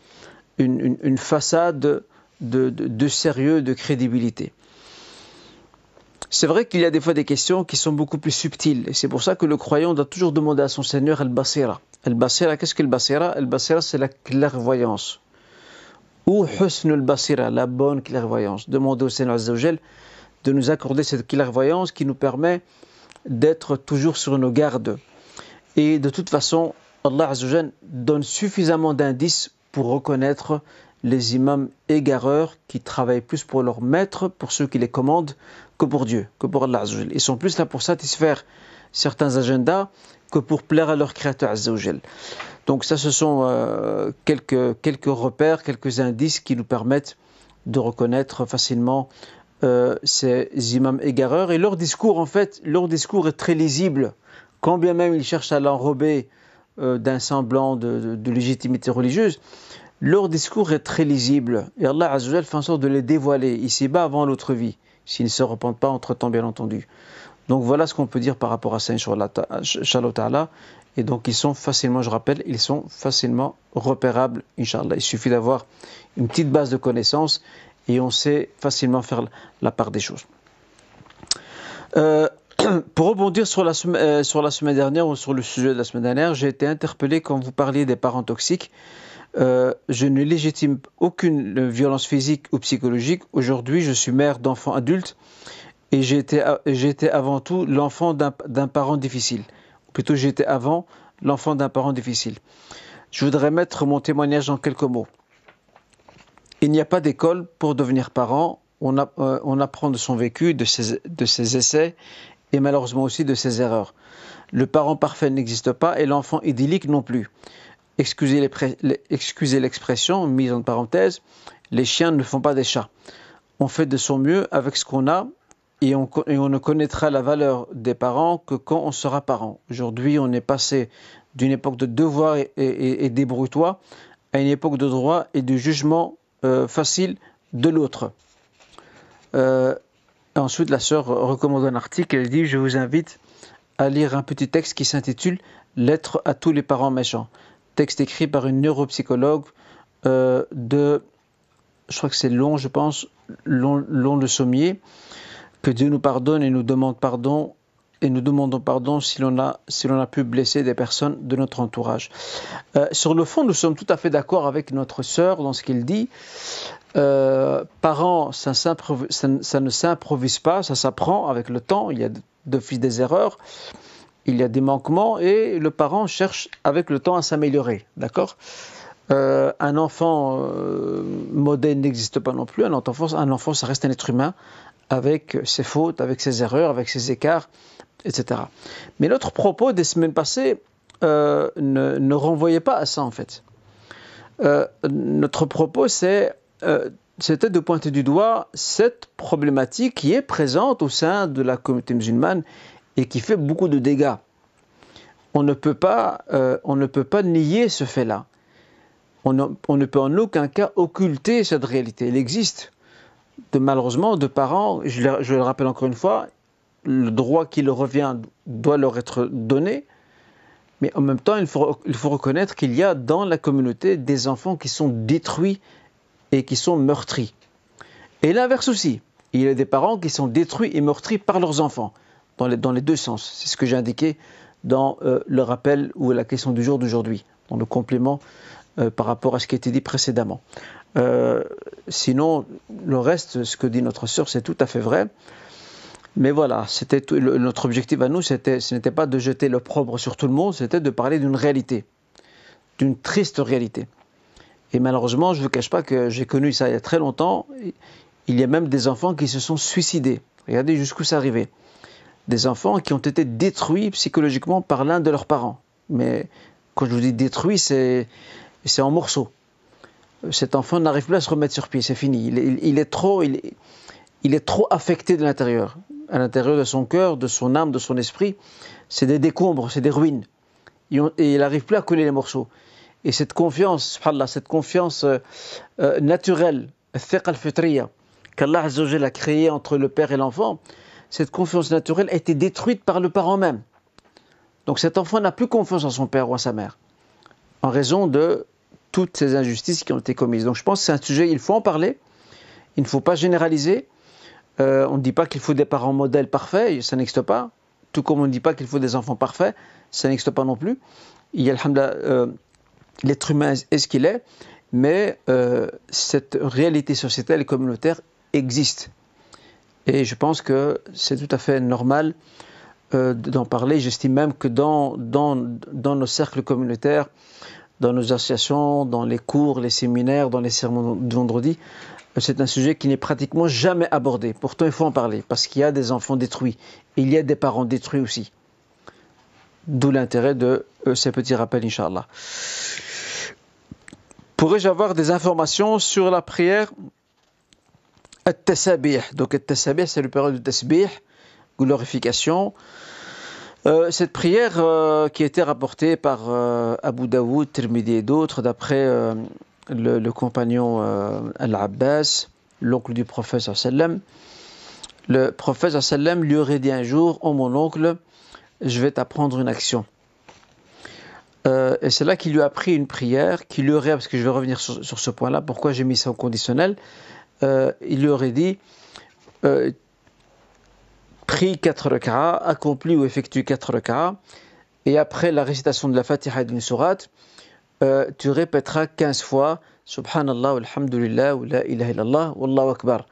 une façade de, sérieux, de crédibilité. C'est vrai qu'il y a des fois des questions qui sont beaucoup plus subtiles. Et c'est pour ça que le croyant doit toujours demander à son Seigneur Al-Basira. Al-Basira, qu'est-ce que le Basira Al-Basira, c'est la clairvoyance. Ou Husn al-Basira, la bonne clairvoyance? Demandez au Seigneur Azzawajal de nous accorder cette clairvoyance qui nous permet d'être toujours sur nos gardes. Et de toute façon, Allah Azzawajal donne suffisamment d'indices pour reconnaître les imams égareurs qui travaillent plus pour leur maître, pour ceux qui les commandent, que pour Dieu, que pour Allah Ils sont plus là pour satisfaire certains agendas que pour plaire à leur créateur. Donc ça, ce sont euh, quelques, quelques repères, quelques indices qui nous permettent de reconnaître facilement euh, ces imams égareurs. Et leur discours, en fait, leur discours est très lisible. Quand bien même ils cherchent à l'enrober euh, d'un semblant de légitimité religieuse, leur discours est très lisible et Allah Azzawajal fait en sorte de les dévoiler ici-bas avant l'autre vie, s'ils ne se repentent pas entre-temps, bien entendu. Donc voilà ce qu'on peut dire par rapport à ça, Inch'Allah. Et donc ils sont facilement, je rappelle, ils sont facilement repérables, Inch'Allah. Il suffit d'avoir une petite base de connaissances et on sait facilement faire la part des choses. Euh, pour rebondir sur la, euh, sur la semaine dernière ou sur le sujet de la semaine dernière, j'ai été interpellé quand vous parliez des parents toxiques. Euh, je ne légitime aucune violence physique ou psychologique. Aujourd'hui, je suis mère d'enfants adultes et été, avant tout l'enfant d'un parent difficile. Ou plutôt, j'étais avant l'enfant d'un parent difficile. Je voudrais mettre mon témoignage en quelques mots. Il n'y a pas d'école pour devenir parent. On, a, euh, on, apprend de son vécu, de ses, de ses essais et malheureusement aussi de ses erreurs. Le parent parfait n'existe pas et l'enfant idyllique non plus. Excusez l'expression, mise en parenthèse, les chiens ne font pas des chats. On fait de son mieux avec ce qu'on a et on, ne connaîtra la valeur des parents que quand on sera parent. Aujourd'hui, on est passé d'une époque de devoir et, et, débrouille-toi à une époque de droit et de jugement euh, facile de l'autre. Euh, ensuite, la sœur recommande un article, elle dit, je vous invite à lire un petit texte qui s'intitule Lettre à tous les parents méchants texte écrit par une neuropsychologue euh, de, je crois que c'est long, je pense, long, long le sommier, que Dieu nous pardonne et nous demande pardon et nous demandons pardon si l'on a, si a pu blesser des personnes de notre entourage. Euh, sur le fond, nous sommes tout à fait d'accord avec notre sœur dans ce qu'elle dit. Euh, parents, ça, ça, ne s'improvise pas, ça s'apprend avec le temps, il y a d'office des erreurs il y a des manquements et le parent cherche avec le temps à s'améliorer. D'accord? Euh, Un enfant euh, modèle n'existe pas non plus. Un enfant, un enfant, ça reste un être humain avec ses fautes, avec ses erreurs, avec ses écarts, etc. Mais notre propos des semaines passées euh, ne, renvoyait pas à ça en fait. notre propos, c'est c'était de pointer du doigt cette problématique qui est présente au sein de la communauté musulmane et qui fait beaucoup de dégâts. On ne peut pas, euh, nier ce fait-là. On, ne peut en aucun cas occulter cette réalité. Elle existe. Malheureusement, de parents, je, le rappelle encore une fois, le droit qui leur revient doit leur être donné, mais en même temps, il faut reconnaître qu'il y a dans la communauté des enfants qui sont détruits et qui sont meurtris. Et l'inverse aussi. Il y a des parents qui sont détruits et meurtris par leurs enfants dans les, deux sens. C'est ce que j'ai indiqué dans euh, le rappel ou la question du jour d'aujourd'hui, dans le complément euh, par rapport à ce qui a été dit précédemment. Euh, sinon, le reste, ce que dit notre sœur, c'est tout à fait vrai. Mais voilà, c'était notre objectif à nous, c'était, ce n'était pas de jeter l'opprobre sur tout le monde, c'était de parler d'une réalité, d'une triste réalité. Et malheureusement, je ne vous cache pas que j'ai connu ça il y a très longtemps. Il y a même des enfants qui se sont suicidés. Regardez jusqu'où c'est arrivé des enfants qui ont été détruits psychologiquement par l'un de leurs parents. Mais quand je vous dis détruit, c'est, en morceaux. Cet enfant n'arrive plus à se remettre sur pied, c'est fini. Il, est trop, il, il, est trop affecté de l'intérieur. À l'intérieur de son cœur, de son âme, de son esprit, c'est des décombres, c'est des ruines. Et il n'arrive plus à coller les morceaux. Et cette confiance, cette confiance euh, euh, naturelle, qu'Allah a créée entre le père et l'enfant, cette confiance naturelle a été détruite par le parent même. Donc cet enfant n'a plus confiance en son père ou en sa mère, en raison de toutes ces injustices qui ont été commises. Donc je pense que c'est un sujet, il faut en parler, il ne faut pas généraliser. Euh, on ne dit pas qu'il faut des parents modèles parfaits, ça n'existe pas. Tout comme on ne dit pas qu'il faut des enfants parfaits, ça n'existe pas non plus. Il y a, euh, l'être humain est ce qu'il est, mais euh, cette réalité sociétale et communautaire existe. Et je pense que c'est tout à fait normal euh, d'en parler. J'estime même que dans, nos cercles communautaires, dans nos associations, dans les cours, les séminaires, dans les sermons de vendredi, euh, c'est un sujet qui n'est pratiquement jamais abordé. Pourtant, il faut en parler, parce qu'il y a des enfants détruits. Il y a des parents détruits aussi. D'où l'intérêt de ces petits rappels, Inch'Allah. Pourrais-je avoir des informations sur la prière? Donc, c'est le période de tasbih, glorification. Euh, cette prière euh, qui a été rapportée par euh, Abu Daoud, Tirmidhi et d'autres, d'après le, compagnon Al-Abbas, l'oncle du prophète sallam, le prophète sallam lui aurait dit un jour, oh mon oncle, je vais t'apprendre une action. Et c'est là qu'il lui a appris une prière, qui lui aurait, parce que je vais revenir sur, ce point-là, pourquoi j'ai mis ça au conditionnel, euh, il lui aurait dit euh, prie quatre rak'ah, accomplis ou effectue quatre rak'ah, et après la récitation de la Fatiha d'une sourate, euh, tu répéteras 15 fois Subhanallah, Alhamdulillah, ou La ilaha Wallahu Akbar.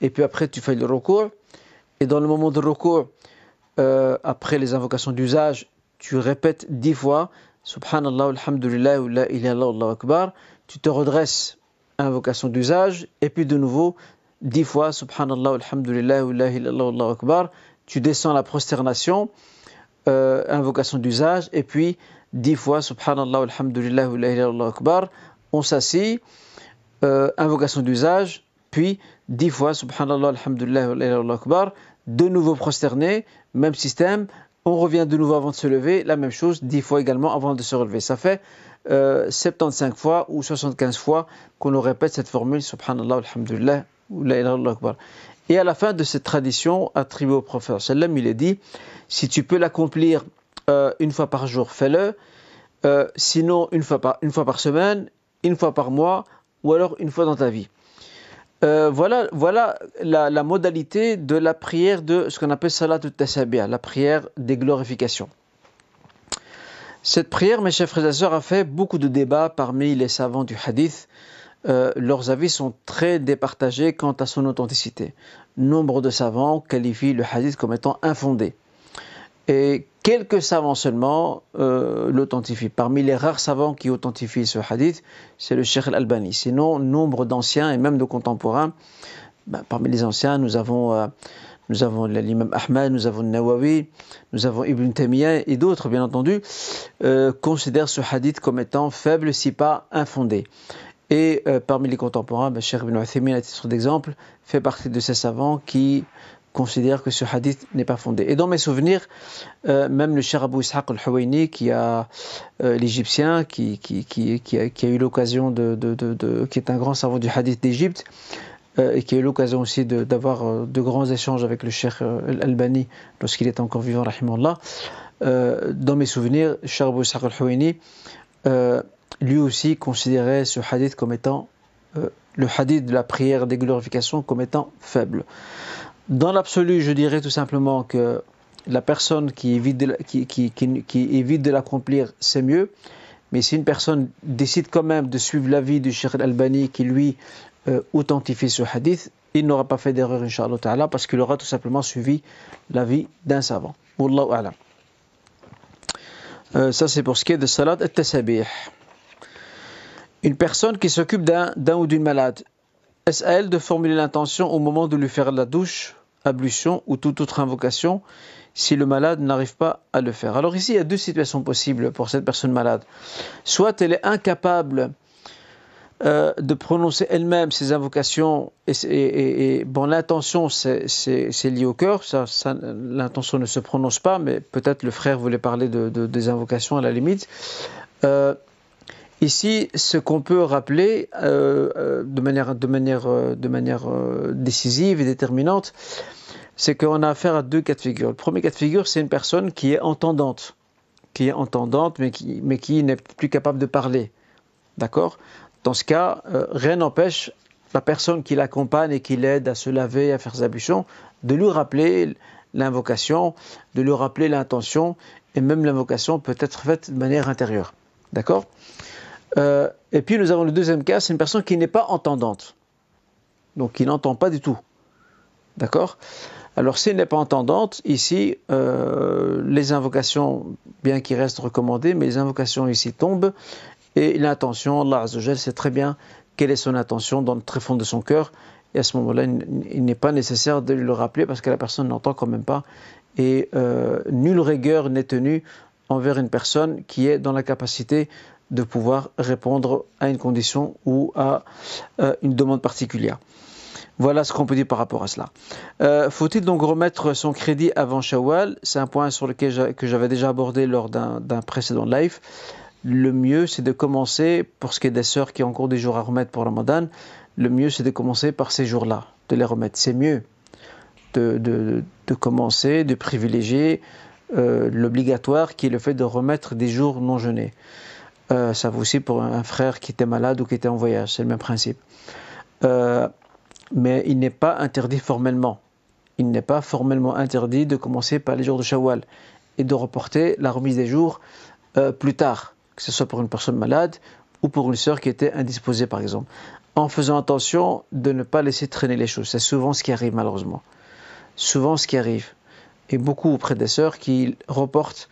Et puis après, tu fais le recours. Et dans le moment de recours, euh, après les invocations d'usage, tu répètes 10 fois Subhanallah, Alhamdulillah, La ilaha Wallahu Akbar. Tu te redresses, invocation d'usage. Et puis de nouveau, 10 fois Subhanallah, Alhamdulillah, La ilaha Wallahu Akbar. Tu descends la prosternation, euh, invocation d'usage. Et puis dix fois Subhanallah, Alhamdulillah, Allahu Akbar. On s'assit, euh, invocation d'usage, puis dix fois Subhanallah, Alhamdulillah, Allahu Akbar. De nouveau prosterné, même système. On revient de nouveau avant de se lever, la même chose, dix fois également avant de se relever. Ça fait euh, 75 fois ou 75 fois qu'on répète cette formule Subhanallah, Alhamdulillah, Allahu Akbar. Et à la fin de cette tradition attribuée au prophète, il est dit si tu peux l'accomplir euh, une fois par jour, fais-le. Euh, sinon, une fois par semaine, une fois par mois, ou alors une fois dans ta vie. Euh, voilà, voilà la, modalité de la prière de ce qu'on appelle Salat al la prière des glorifications. Cette prière, mes chers frères et sœurs, a fait beaucoup de débats parmi les savants du hadith. leurs avis sont très départagés quant à son authenticité. Nombre de savants qualifient le hadith comme étant infondé. Quelques savants seulement euh, l'authentifient. Parmi les rares savants qui authentifient ce hadith, c'est le Sheikh al-Albani. Sinon, nombre d'anciens et même de contemporains, ben, parmi les anciens, nous avons, euh, l'imam Ahmad, nous avons Nawawi, nous avons Ibn Taymiyyah et d'autres, bien entendu, euh, considèrent ce hadith comme étant faible, si pas infondé. Et parmi les contemporains, ben, Ibn Uthaymin, à titre d'exemple, fait partie de ces savants qui considère que ce hadith n'est pas fondé. Et dans mes souvenirs, euh, même le cher Abu Ishaq al-Huwayni, qui a euh, l'Égyptien, qui, qui, qui, qui, a, eu l'occasion de, de, de, qui est un grand savant du hadith d'Égypte, euh, et qui a eu l'occasion aussi d'avoir de, grands échanges avec le cher Al-Albani lorsqu'il était encore vivant, rahimallah. dans mes souvenirs, le cher Abu Ishaq al-Huwayni, lui aussi considérait ce hadith comme étant le hadith de la prière des glorifications comme étant faible. Dans l'absolu, je dirais tout simplement que la personne qui évite de, l'accomplir, c'est mieux. Mais si une personne décide quand même de suivre l'avis du Sheikh Al-Albani qui lui euh, authentifie ce hadith, il n'aura pas fait d'erreur, Inch'Allah parce qu'il aura tout simplement suivi l'avis d'un savant. Wallahu a'lam. Euh, ça, c'est pour ce qui est de salat et Une personne qui s'occupe d'un ou d'une malade, est-ce à elle de formuler l'intention au moment de lui faire la douche, ablution ou toute autre invocation si le malade n'arrive pas à le faire. Alors ici, il y a deux situations possibles pour cette personne malade. Soit elle est incapable euh, de prononcer elle-même ses invocations et, bon l'intention c'est lié au cœur. Ça, l'intention ne se prononce pas mais peut-être le frère voulait parler de, des invocations à la limite. Euh, Ici, ce qu'on peut rappeler euh, euh, de manière, euh, décisive et déterminante, c'est qu'on a affaire à deux cas de figure. Le premier cas de figure, c'est une personne qui est entendante, qui est entendante, mais qui, n'est plus capable de parler. D'accord? Dans ce cas, rien n'empêche la personne qui l'accompagne et qui l'aide à se laver, à faire sa ablutions, de lui rappeler l'invocation, de lui rappeler l'intention, et même l'invocation peut être faite de manière intérieure. D'accord? Euh, et puis nous avons le deuxième cas, c'est une personne qui n'est pas entendante. Donc qui n'entend pas du tout. D'accord? Alors s'il n'est pas entendante, ici, euh, les invocations, bien qu'ils restent recommandées, mais les invocations ici tombent. Et l'intention, Allah Azzawajal sait très bien quelle est son intention dans le très fond de son cœur. Et à ce moment-là, il n'est pas nécessaire de le rappeler parce que la personne n'entend quand même pas. Et euh, nulle rigueur n'est tenue envers une personne qui est dans la capacité de pouvoir répondre à une condition ou à euh, une demande particulière. Voilà ce qu'on peut dire par rapport à cela. Euh, faut-il donc remettre son crédit avant Shawwal? C'est un point sur lequel que j'avais déjà abordé lors d'un précédent live. Le mieux, c'est de commencer, pour ce qui est des sœurs qui ont encore des jours à remettre pour Ramadan, le mieux, c'est de commencer par ces jours-là, de les remettre. C'est mieux de, de, commencer, de privilégier euh, l'obligatoire qui est le fait de remettre des jours non jeûnés. Euh, ça vaut aussi pour un frère qui était malade ou qui était en voyage, c'est le même principe. Euh, mais il n'est pas interdit formellement. Il n'est pas formellement interdit de commencer par les jours de Shawwal et de reporter la remise des jours euh, plus tard. que ce soit pour une personne malade ou pour une sœur qui était indisposée par exemple, en faisant attention de ne pas laisser traîner les choses. C'est souvent ce qui arrive malheureusement. Souvent ce qui arrive. Et beaucoup auprès des sœurs qui reportent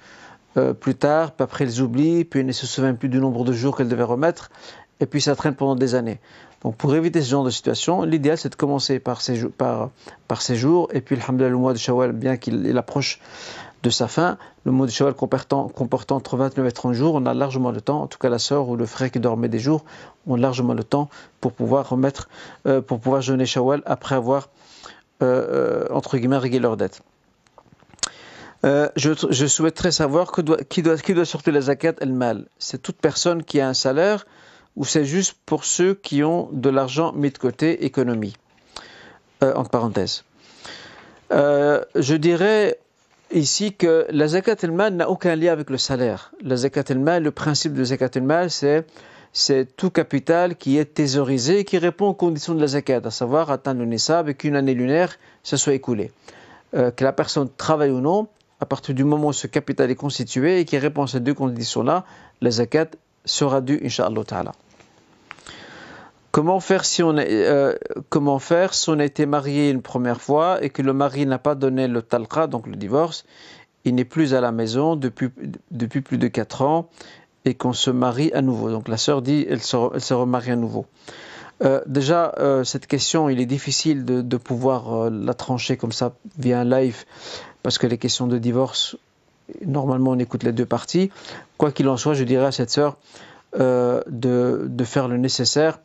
euh, plus tard, puis après elles oublient, puis elles ne se souviennent plus du nombre de jours qu'elles devaient remettre, et puis ça traîne pendant des années. Donc pour éviter ce genre de situation, l'idéal c'est de commencer par ces, par, par jours, et puis le mois de Shawwal, bien qu'il approche de sa fin, le mois de Shawwal comportant, entre 29 et 30 jours, on a largement le temps, en tout cas la sœur ou le frère qui dormait des jours, ont largement le temps pour pouvoir remettre, euh, pour pouvoir jeûner Shawwal après avoir, euh, entre guillemets, réglé leur dette. Euh, je, souhaiterais savoir qui, doit, sortir la zakat el-mal. C'est toute personne qui a un salaire ou c'est juste pour ceux qui ont de l'argent mis de côté, économie? Euh, Entre parenthèses. Euh, je dirais ici que la zakat el-mal n'a aucun lien avec le salaire. La zakat el-mal, le principe de zakat el-mal, c'est c'est tout capital qui est thésaurisé et qui répond aux conditions de la zakat, à savoir atteindre le nisab et qu'une année lunaire se soit écoulée. Que la personne travaille ou non, à partir du moment où ce capital est constitué et qui répond à ces deux conditions-là, la zakat sera due, Inch'Allah Ta'ala. Comment faire, si on a, euh, comment faire si on a été marié une première fois et que le mari n'a pas donné le talqa, donc le divorce, il n'est plus à la maison depuis, plus de 4 ans et qu'on se marie à nouveau. Donc la sœur dit elle se, remarie à nouveau. Euh, déjà, euh, cette question, il est difficile de, pouvoir la trancher comme ça via un live parce que les questions de divorce, normalement on écoute les deux parties. Quoi qu'il en soit, je dirais à cette sœur euh, de, faire le nécessaire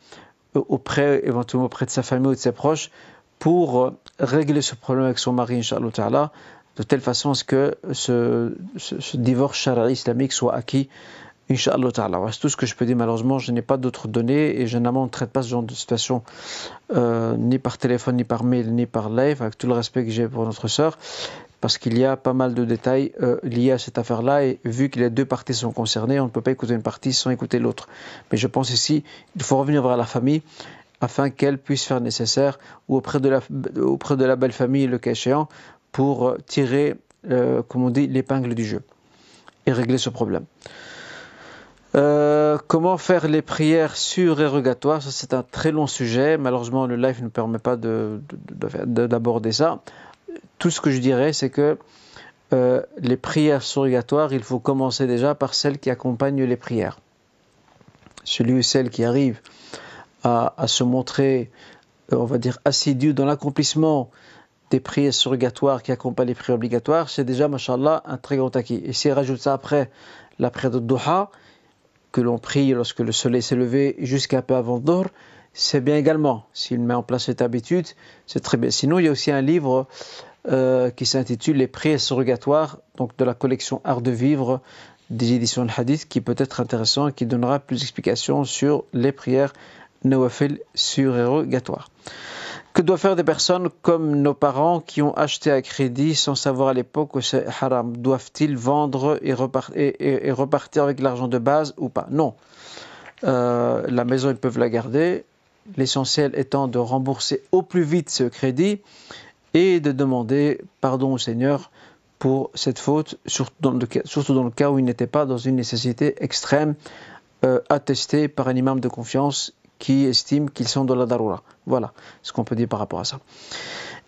auprès, éventuellement auprès de sa famille ou de ses proches pour euh, régler ce problème avec son mari, Inch'Allah de telle façon que ce, ce, ce divorce islamique soit acquis Inch'Allah ta'ala. C'est tout ce que je peux dire. Malheureusement, je n'ai pas d'autres données et généralement, on ne traite pas ce genre de situation euh, ni par téléphone, ni par mail, ni par live, avec tout le respect que j'ai pour notre sœur, parce qu'il y a pas mal de détails euh, liés à cette affaire-là et vu que les deux parties sont concernées, on ne peut pas écouter une partie sans écouter l'autre. Mais je pense ici, il faut revenir vers la famille afin qu'elle puisse faire nécessaire ou auprès de la, de belle famille, le cas échéant, pour tirer, euh, comme on dit, l'épingle du jeu et régler ce problème. Euh, comment faire les prières surérogatoires Ça, c'est un très long sujet. Malheureusement, le live ne permet pas d'aborder ça. Tout ce que je dirais, c'est que euh, les prières surrogatoires, il faut commencer déjà par celles qui accompagnent les prières. Celui ou celle qui arrive à, se montrer, euh, on va dire, assidu dans l'accomplissement des prières surrogatoires qui accompagnent les prières obligatoires, c'est déjà, mashallah, un très grand acquis. Et s'il rajoute ça après la prière de Doha, que l'on prie lorsque le soleil s'est levé jusqu'à peu avant Dor, c'est bien également. S'il met en place cette habitude, c'est très bien. Sinon, il y a aussi un livre euh, qui s'intitule Les prières surrogatoires, donc de la collection Art de vivre des éditions de Hadith, qui peut être intéressant et qui donnera plus d'explications sur les prières nawafil surérogatoires. Que doivent faire des personnes comme nos parents qui ont acheté à crédit sans savoir à l'époque que c'est haram? Doivent-ils vendre et, repartir avec l'argent de base ou pas? Non. Euh, la maison, ils peuvent la garder. L'essentiel étant de rembourser au plus vite ce crédit et de demander pardon au Seigneur pour cette faute, surtout dans le, cas où il n'était pas dans une nécessité extrême euh, attestée par un imam de confiance qui estiment qu'ils sont dans la daroura. Voilà ce qu'on peut dire par rapport à ça.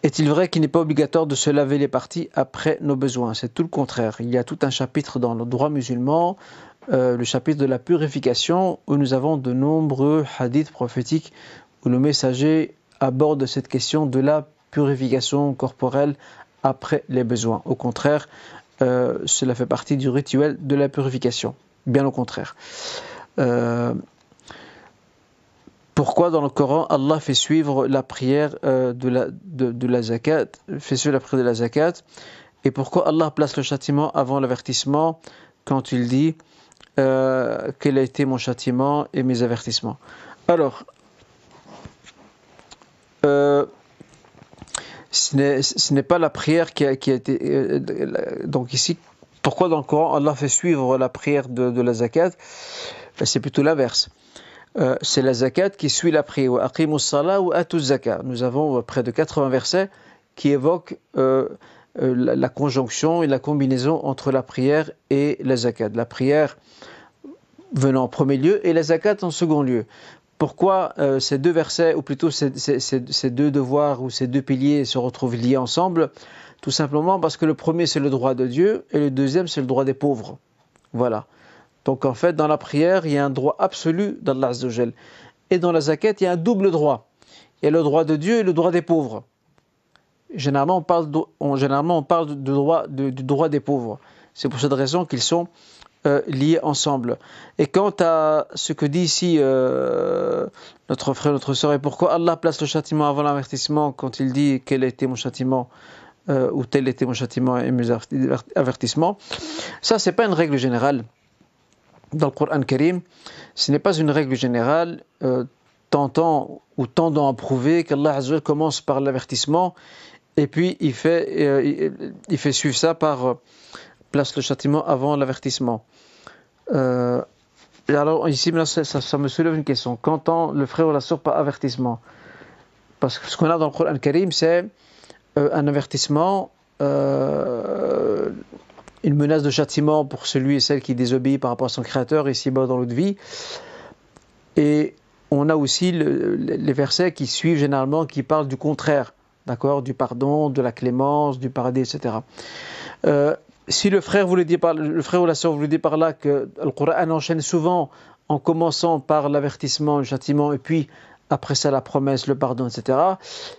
Est-il vrai qu'il n'est pas obligatoire de se laver les parties après nos besoins? C'est tout le contraire. Il y a tout un chapitre dans le droit musulman, euh, le chapitre de la purification, où nous avons de nombreux hadiths prophétiques où le messager aborde cette question de la purification corporelle après les besoins. Au contraire, euh, cela fait partie du rituel de la purification. Bien au contraire. Euh, pourquoi dans le Coran Allah fait suivre la prière de, la, de, la zakat, fait suivre la prière de la zakat, et pourquoi Allah place le châtiment avant l'avertissement quand il dit euh, quel a été mon châtiment et mes avertissements? Alors, euh, ce n'est pas la prière qui a, été euh, donc ici. Pourquoi dans le Coran Allah fait suivre la prière de, de la zakat? Ben, C'est plutôt l'inverse. C'est la zakat qui suit la prière. ou Nous avons près de 80 versets qui évoquent euh, la, conjonction et la combinaison entre la prière et la zakat. La prière, venant en premier lieu et la zakat en second lieu. Pourquoi euh, ces deux versets, ou plutôt ces, deux devoirs ou ces deux piliers se retrouvent liés ensemble? Tout simplement parce que le premier c'est le droit de Dieu et le deuxième c'est le droit des pauvres. Voilà. Donc en fait, dans la prière, il y a un droit absolu d'Allah Azzawajal. Et dans la zakat, il y a un double droit. Il y a le droit de Dieu et le droit des pauvres. Généralement, on parle, généralement, on parle du, droit, du droit des pauvres. C'est pour cette raison qu'ils sont euh, liés ensemble. Et quant à ce que dit ici euh, notre frère, notre soeur, et pourquoi Allah place le châtiment avant l'avertissement quand il dit quel était mon châtiment euh, ou tel était mon châtiment et mes avertissements, ça c'est pas une règle générale dans le Coran Karim. Ce n'est pas une règle générale tentant ou tendant à prouver qu'Allah commence par l'avertissement et puis il fait, il fait suivre ça par place le châtiment avant l'avertissement. Euh, alors ici, ça, me soulève une question. Qu'entend le frère ou la soeur par avertissement? Parce que ce qu'on a dans le Coran Karim, c'est euh, un avertissement, euh, une menace de châtiment pour celui et celle qui désobéit par rapport à son Créateur ici-bas dans l'autre vie. Et on a aussi les versets qui suivent généralement, qui parlent du contraire, d'accord, du pardon, de la clémence, du paradis, etc si le frère, voulait dire par, le frère ou la sœur voulait dire par là que le Coran enchaîne souvent en commençant par l'avertissement, le châtiment, et puis après ça la promesse, le pardon, etc.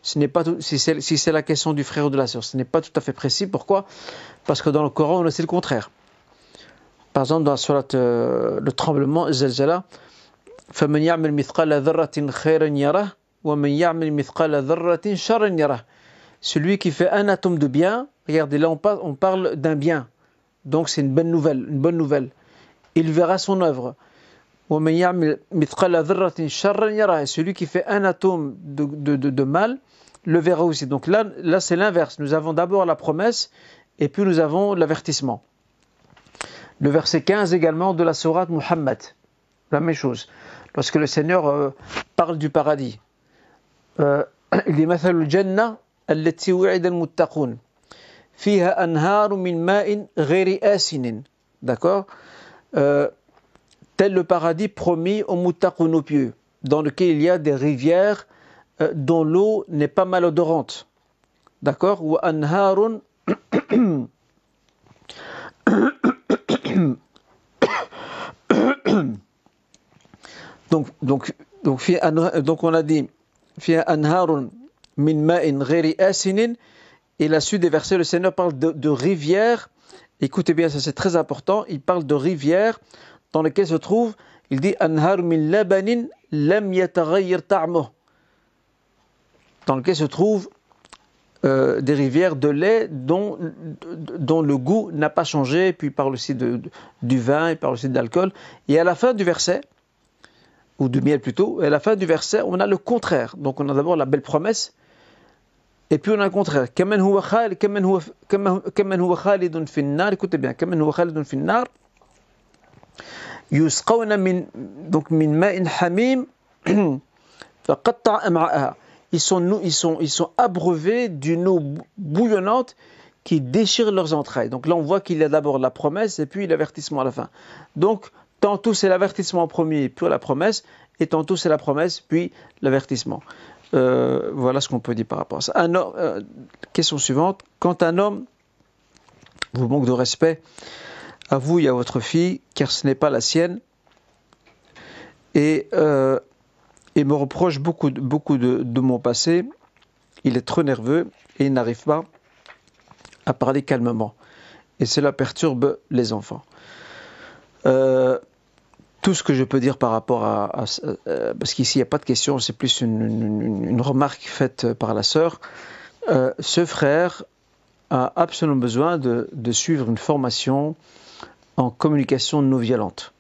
Ce n'est pas si c'est la question du frère ou de la sœur, ce n'est pas tout à fait précis. Pourquoi Parce que dans le Coran, on a c'est le contraire. Par exemple, dans la surat, euh, le tremblement, Zalzala, فَمَنْ يَعْمِلْ مِثْقَالَ ذَرَّةٍ خَيْرًا يَرَهُ celui qui fait un atome de bien, regardez là on parle, d'un bien, donc c'est une bonne nouvelle, une bonne nouvelle. Il verra son œuvre. Et celui qui fait un atome de, de, de, de, mal le verra aussi. Donc là, là c'est l'inverse. Nous avons d'abord la promesse et puis nous avons l'avertissement. Le verset 15 également de la sourate Muhammad. La même chose. Lorsque le Seigneur euh, parle du paradis. euh, il dit Jannah allati al-muttaqun. فيها أنهار من ماء غير آسن d'accord euh, tel le paradis promis aux moutaqoun aux pieux dans lequel il y a des rivières euh, dont l'eau n'est pas malodorante d'accord ou anharun donc donc donc donc on a dit فيها أنهار من ماء غير آسن et la suite des versets, le Seigneur parle de, rivières. Écoutez bien, ça c'est très important. Il parle de rivières dans lesquelles se trouve, il dit Anhar min labanin lam Dans lesquelles se trouvent euh, des rivières de lait dont, dont le goût n'a pas changé. Puis il parle aussi de, du vin, il parle aussi d'alcool. Et à la fin du verset, ou de miel plutôt. Et à la fin du verset, on a le contraire. Donc on a d'abord la belle promesse, et puis on a le contraire. Écoutez bien, donc ils sont, ils sont, ils sont abreuvés d'une eau bouillonnante qui déchire leurs entrailles. Donc là, on voit qu'il y a d'abord la promesse et puis l'avertissement à la fin. Donc, tantôt c'est l'avertissement en premier, puis la promesse, et tantôt c'est la promesse, puis l'avertissement. Euh, voilà ce qu'on peut dire par rapport à ça. Euh, question suivante. Quand un homme vous manque de respect à vous et à votre fille, car ce n'est pas la sienne, et, euh, me reproche beaucoup, de, mon passé, il est trop nerveux et il n'arrive pas à parler calmement. Et cela perturbe les enfants. Tout ce que je peux dire par rapport à, euh, parce qu'ici il n'y a pas de question, c'est plus une, remarque faite par la sœur. Euh, ce frère a absolument besoin de, suivre une formation en communication non violente.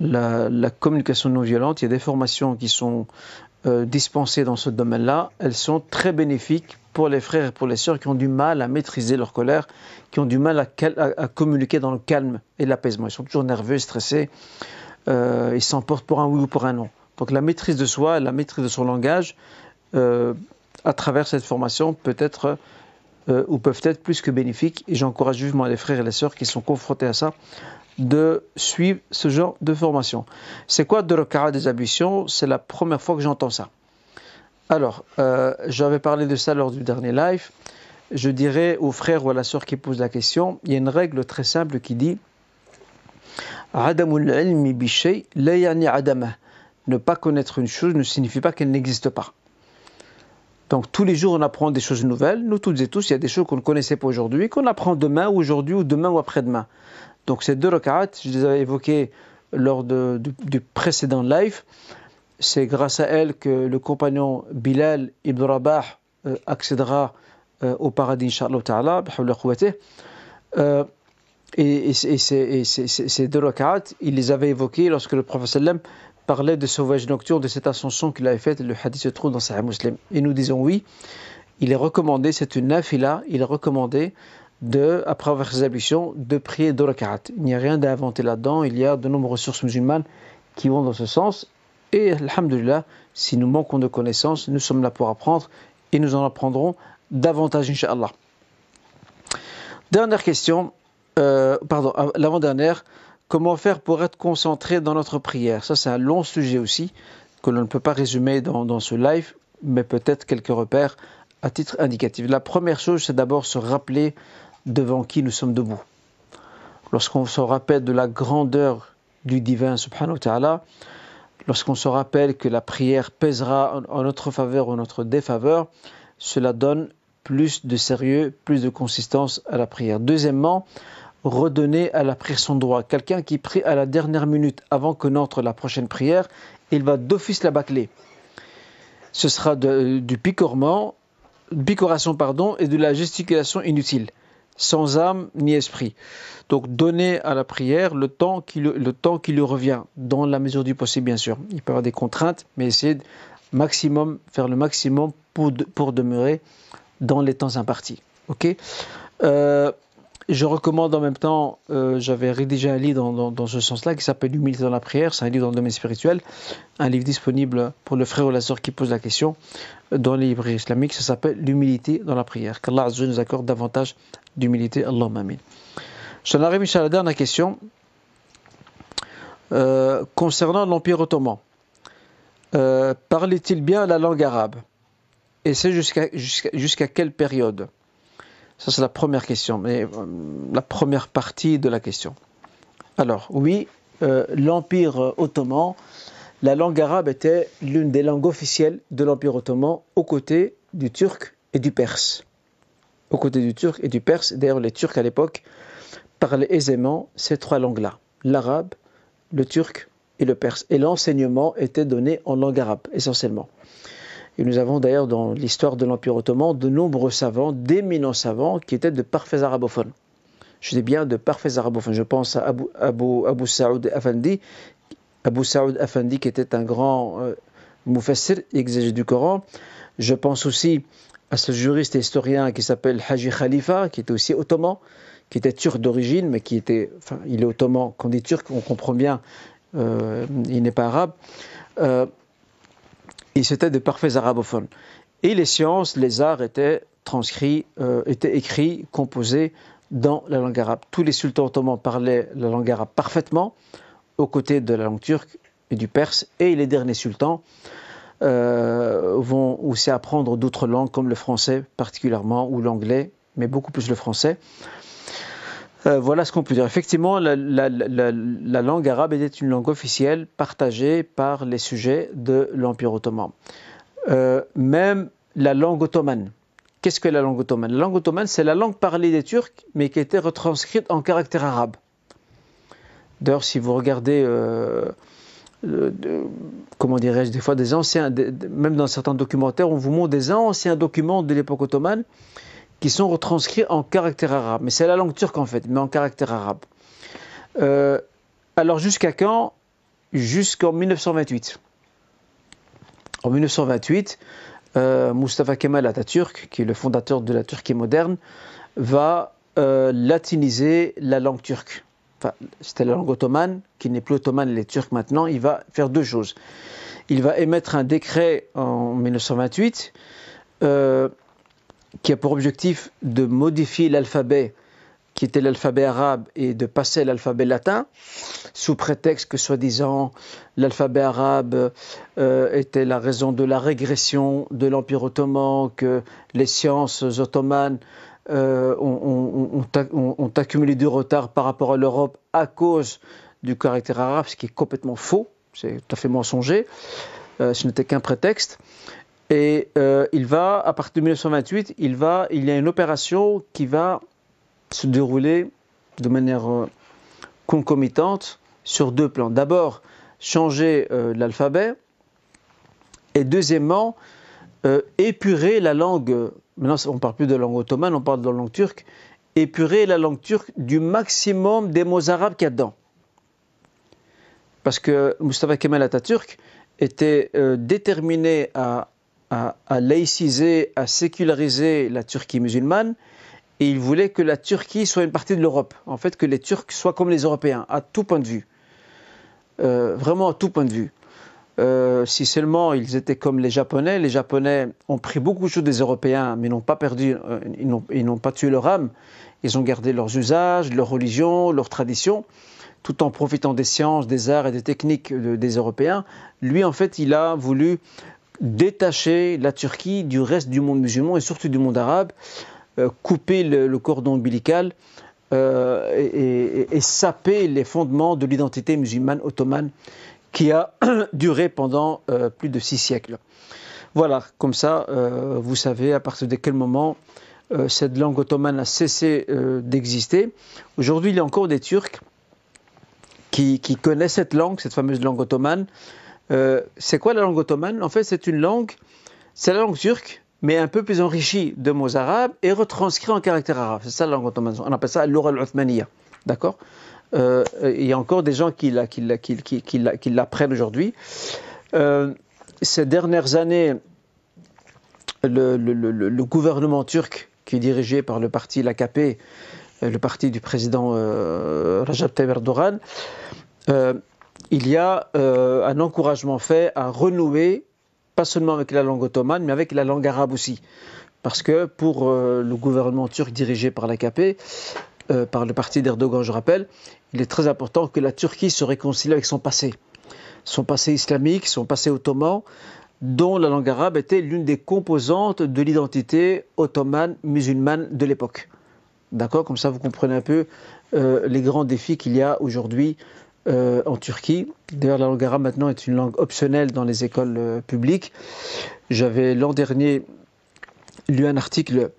La, communication non violente, il y a des formations qui sont euh, dispensées dans ce domaine-là. Elles sont très bénéfiques pour les frères et pour les sœurs qui ont du mal à maîtriser leur colère, qui ont du mal à, communiquer dans le calme et l'apaisement. Ils sont toujours nerveux, stressés euh, il s'emporte pour un oui ou pour un non. Donc la maîtrise de soi, la maîtrise de son langage, euh, à travers cette formation, peut être ou peuvent être plus que bénéfiques. Et j'encourage vivement les frères et les sœurs qui sont confrontés à ça de suivre ce genre de formation. C'est quoi de recara des ablutions C'est la première fois que j'entends ça. Alors, euh, j'avais parlé de ça lors du dernier live. Je dirais aux frères ou à la sœur qui pose la question, il y a une règle très simple qui dit ne pas connaître une chose ne signifie pas qu'elle n'existe pas. Donc tous les jours on apprend des choses nouvelles. Nous toutes et tous, il y a des choses qu'on ne connaissait pas aujourd'hui, qu'on apprend demain, aujourd'hui ou demain ou après-demain. Donc ces deux rak'at, je les avais évoqués lors du, précédent live. C'est grâce à elles que le compagnon Bilal ibn Rabah euh, accédera euh, au paradis, inshallah ta'ala, euh, et, ces deux rak'at, il les avait évoqués lorsque le prophète sallam parlait de voyage nocturne, de cette ascension qu'il avait faite. Le hadith se trouve dans Sahih Muslim. Et nous disons oui, il est recommandé, c'est une nafila, il est recommandé de, après avoir ses ablutions, de prier deux rak'at. Il n'y a rien d'inventé là-dedans, il y a de nombreuses sources musulmanes qui vont dans ce sens. Et alhamdulillah, si nous manquons de connaissances, nous sommes là pour apprendre et nous en apprendrons davantage, inshallah. Dernière question, euh, pardon, l'avant-dernière. Comment faire pour être concentré dans notre prière? Ça, c'est un long sujet aussi, que l'on ne peut pas résumer dans, ce live, mais peut-être quelques repères à titre indicatif. La première chose, c'est d'abord se rappeler devant qui nous sommes debout. Lorsqu'on se rappelle de la grandeur du divin, subhanahu wa ta'ala, lorsqu'on se rappelle que la prière pèsera en notre faveur ou en notre défaveur, cela donne plus de sérieux, plus de consistance à la prière. Deuxièmement, redonner à la prière son droit. Quelqu'un qui prie à la dernière minute avant que n'entre la prochaine prière, il va d'office la bâcler. Ce sera du picorement, picoration pardon, et de la gesticulation inutile, sans âme ni esprit. Donc donner à la prière le temps qui, le, temps qui lui revient, dans la mesure du possible bien sûr. Il peut y avoir des contraintes, mais essayer de maximum, faire le maximum pour, pour demeurer dans les temps impartis. Ok? Euh, je recommande en même temps, euh, j'avais rédigé un livre dans, ce sens-là qui s'appelle L'humilité dans la prière, c'est un livre dans le domaine spirituel, un livre disponible pour le frère ou la sœur qui pose la question dans les librairies islamiques, ça s'appelle L'humilité dans la prière. Qu'Allah nous accorde davantage d'humilité, Allahumma amin. Je arrive à la dernière question euh, concernant l'Empire ottoman. Euh, parlait-il bien la langue arabe? Et c'est jusqu'à quelle période? Ça, c'est la première question, mais euh, la première partie de la question. Alors, oui, euh, l'Empire ottoman, la langue arabe était l'une des langues officielles de l'Empire ottoman aux côtés du turc et du perse. Aux côtés du turc et du perse. D'ailleurs, les Turcs à l'époque parlaient aisément ces trois langues-là l'arabe, le turc et le perse. Et l'enseignement était donné en langue arabe, essentiellement. Et nous avons d'ailleurs dans l'histoire de l'Empire ottoman de nombreux savants, d'éminents savants, qui étaient de parfaits arabophones. Je dis bien de parfaits arabophones. Je pense à Abu, Saoud Afandi, Abu Saoud Afandi qui était un grand euh, mufassir, exégète du Coran. Je pense aussi à ce juriste et historien qui s'appelle Haji Khalifa, qui était aussi ottoman, qui était turc d'origine, mais qui était, enfin, il est ottoman. Quand on dit turc, on comprend bien, euh, il n'est pas arabe. Euh, ils étaient de parfaits arabophones. Et les sciences, les arts étaient transcrits, euh, étaient écrits, composés dans la langue arabe. Tous les sultans ottomans parlaient la langue arabe parfaitement, aux côtés de la langue turque et du perse. Et les derniers sultans euh, vont aussi apprendre d'autres langues, comme le français particulièrement, ou l'anglais, mais beaucoup plus le français. Euh, voilà ce qu'on peut dire. Effectivement, la, langue arabe était une langue officielle partagée par les sujets de l'Empire ottoman. Euh, même la langue ottomane. Qu'est-ce que la langue ottomane? La langue ottomane, c'est la langue parlée des Turcs, mais qui était retranscrite en caractère arabe. D'ailleurs, si vous regardez, euh, comment dirais-je, des fois des anciens, même dans certains documentaires, on vous montre des anciens documents de l'époque ottomane qui sont retranscrits en caractère arabe. Mais c'est la langue turque en fait, mais en caractère arabe. Euh, alors jusqu'à quand? Jusqu'en 1928. En 1928, euh, Mustafa Kemal Atatürk, qui est le fondateur de la Turquie moderne, va euh, latiniser la langue turque. Enfin, c'était la langue ottomane, qui n'est plus ottomane, elle est turque maintenant. Il va faire deux choses. Il va émettre un décret en 1928 qui a pour objectif de modifier l'alphabet qui était l'alphabet arabe et de passer l'alphabet latin, sous prétexte que soi-disant l'alphabet arabe euh, était la raison de la régression de l'Empire ottoman, que les sciences ottomanes euh, ont, accumulé du retard par rapport à l'Europe à cause du caractère arabe, ce qui est complètement faux, c'est tout à fait mensonger, euh, ce n'était qu'un prétexte. Et il va, à partir de 1928, il, va, il y a une opération qui va se dérouler de manière euh, concomitante sur deux plans. D'abord, changer euh, l'alphabet et deuxièmement, euh, épurer la langue, maintenant on ne parle plus de langue ottomane, on parle de langue turque, épurer la langue turque du maximum des mots arabes qu'il y a dedans. Parce que Mustafa Kemal Atatürk était déterminé à, à laïciser, à séculariser la Turquie musulmane, et il voulait que la Turquie soit une partie de l'Europe. En fait, que les Turcs soient comme les Européens, à tout point de vue. Euh, vraiment à tout point de vue. Euh, si seulement ils étaient comme les Japonais, les Japonais ont pris beaucoup de choses des Européens, mais n'ont pas perdu, euh, ils n'ont pas tué leur âme. Ils ont gardé leurs usages, leur religion, leurs traditions, tout en profitant des sciences, des arts et des techniques des Européens. Lui, en fait, il a voulu détacher la Turquie du reste du monde musulman et surtout du monde arabe euh, couper le, cordon ombilical euh, et, saper les fondements de l'identité musulmane ottomane qui a duré pendant euh, plus de six siècles. Voilà, comme ça, vous savez à partir de quel moment cette langue ottomane a cessé d'exister. Aujourd'hui, il y a encore des Turcs qui, qui, connaissent cette langue, cette fameuse langue ottomane. C'est quoi la langue ottomane? En fait, c'est une langue, c'est la langue turque, mais un peu plus enrichi de mots arabes et retranscrit en caractère arabe. C'est ça la langue ottomane. On appelle ça l'oral uthmaniya. D'accord? Euh, Il y a encore des gens qui, l'apprennent aujourd'hui. Euh, ces dernières années, le, gouvernement turc, qui est dirigé par le parti l'AKP, euh, le parti du président Rajab Tayyip Erdogan, il y a un encouragement fait à renouer pas seulement avec la langue ottomane, mais avec la langue arabe aussi. Parce que pour euh, le gouvernement turc dirigé par l'AKP, euh, par le parti d'Erdogan, je rappelle, il est très important que la Turquie se réconcilie avec son passé. Son passé islamique, son passé ottoman, dont la langue arabe était l'une des composantes de l'identité ottomane musulmane de l'époque. D'accord? Comme ça, vous comprenez un peu euh, les grands défis qu'il y a aujourd'hui euh, en Turquie. D'ailleurs, la langue arabe maintenant est une langue optionnelle dans les écoles euh, publiques. J'avais l'an dernier lu un article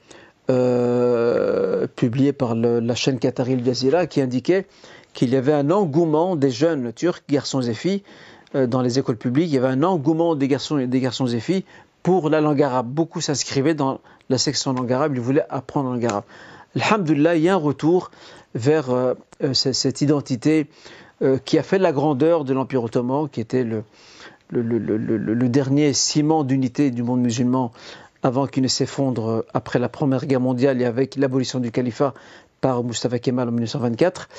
euh, publié par la chaîne Qatari El Jazeera qui indiquait qu'il y avait un engouement des jeunes turcs, garçons et filles, dans les écoles publiques. Il y avait un engouement des garçons, des garçons et filles pour la langue arabe. Beaucoup s'inscrivaient dans la section langue arabe, ils voulaient apprendre la langue arabe. Alhamdulillah, il y a un retour vers cette identité euh, qui a fait la grandeur de l'Empire ottoman, qui était le, dernier ciment d'unité du monde musulman avant qu'il ne s'effondre après la Première Guerre mondiale et avec l'abolition du califat par Mustafa Kemal en 1924.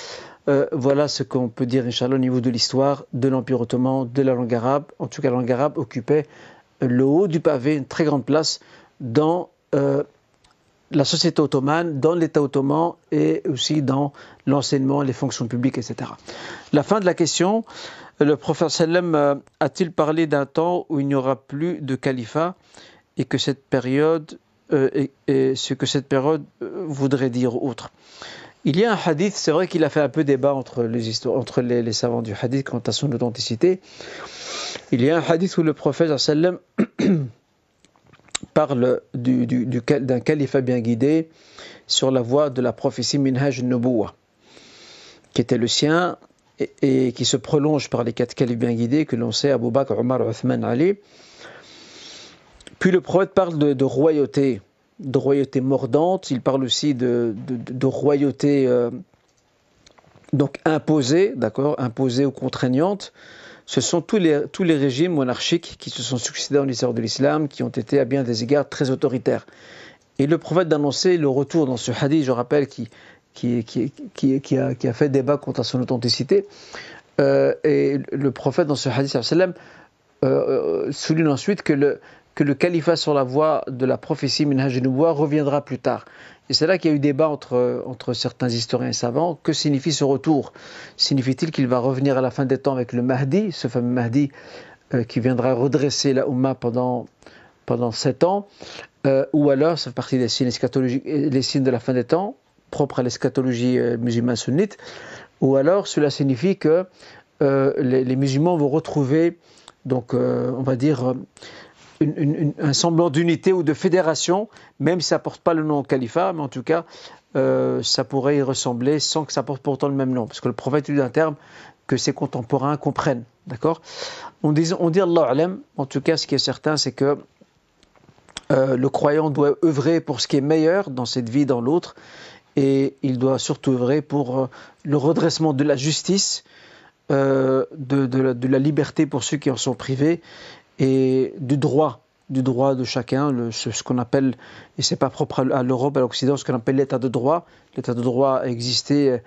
Euh, voilà ce qu'on peut dire, Inch'Allah, au niveau de l'histoire de l'Empire ottoman, de la langue arabe. En tout cas, la langue arabe occupait le haut du pavé, une très grande place dans euh, la société ottomane, dans l'État ottoman et aussi dans l'enseignement, les fonctions publiques, etc. La fin de la question, le prophète sallam euh, a-t-il parlé d'un temps où il n'y aura plus de califat et que cette période euh, et, ce que cette période euh, voudrait dire autre? Il y a un hadith, c'est vrai qu'il a fait un peu débat entre les, savants du hadith quant à son authenticité. Il y a un hadith où le prophète sallam parle d'un du, du, califat bien guidé sur la voie de la prophétie Minhaj Nubuwa, qui était le sien et, qui se prolonge par les quatre califes bien guidés que l'on sait, Abu Bakr, Omar, Uthman, Ali. Puis le prophète parle de, royauté, de royauté mordante, il parle aussi de, de royauté euh, donc imposée, d'accord, imposée ou contraignante ce sont tous les, tous les régimes monarchiques qui se sont succédés dans l'histoire de l'islam, qui ont été à bien des égards très autoritaires. Et le prophète d'annoncer le retour dans ce hadith, je rappelle, qui, qui, qui, qui, a, fait débat contre son authenticité. Euh, et le prophète dans ce hadith euh, euh, souligne ensuite que, le, que le califat sur la voie de la prophétie Minhaj reviendra plus tard. Et c'est là qu'il y a eu débat entre, certains historiens et savants. Que signifie ce retour? Signifie-t-il qu'il va revenir à la fin des temps avec le Mahdi, ce fameux Mahdi euh, qui viendra redresser la Ummah pendant, pendant sept ans euh, Ou alors, ça fait partie des signes les signes de la fin des temps, propres à l'eschatologie euh, musulmane sunnite Ou alors, cela signifie que les, les, musulmans vont retrouver, donc, on va dire, un semblant d'unité ou de fédération, même si ça ne porte pas le nom califat, mais en tout cas, euh, ça pourrait y ressembler sans que ça porte pourtant le même nom. Parce que le prophète dit un terme que ses contemporains comprennent. D'accord? On dit, on Allah en tout cas, ce qui est certain, c'est que euh, le croyant doit œuvrer pour ce qui est meilleur dans cette vie, dans l'autre, et il doit surtout œuvrer pour euh, le redressement de la justice, de, la, liberté pour ceux qui en sont privés, et du droit, du droit de chacun, ce, qu'on appelle, et c'est pas propre à, l'Europe, à l'Occident, ce qu'on appelle l'état de droit. L'état de droit a existé euh,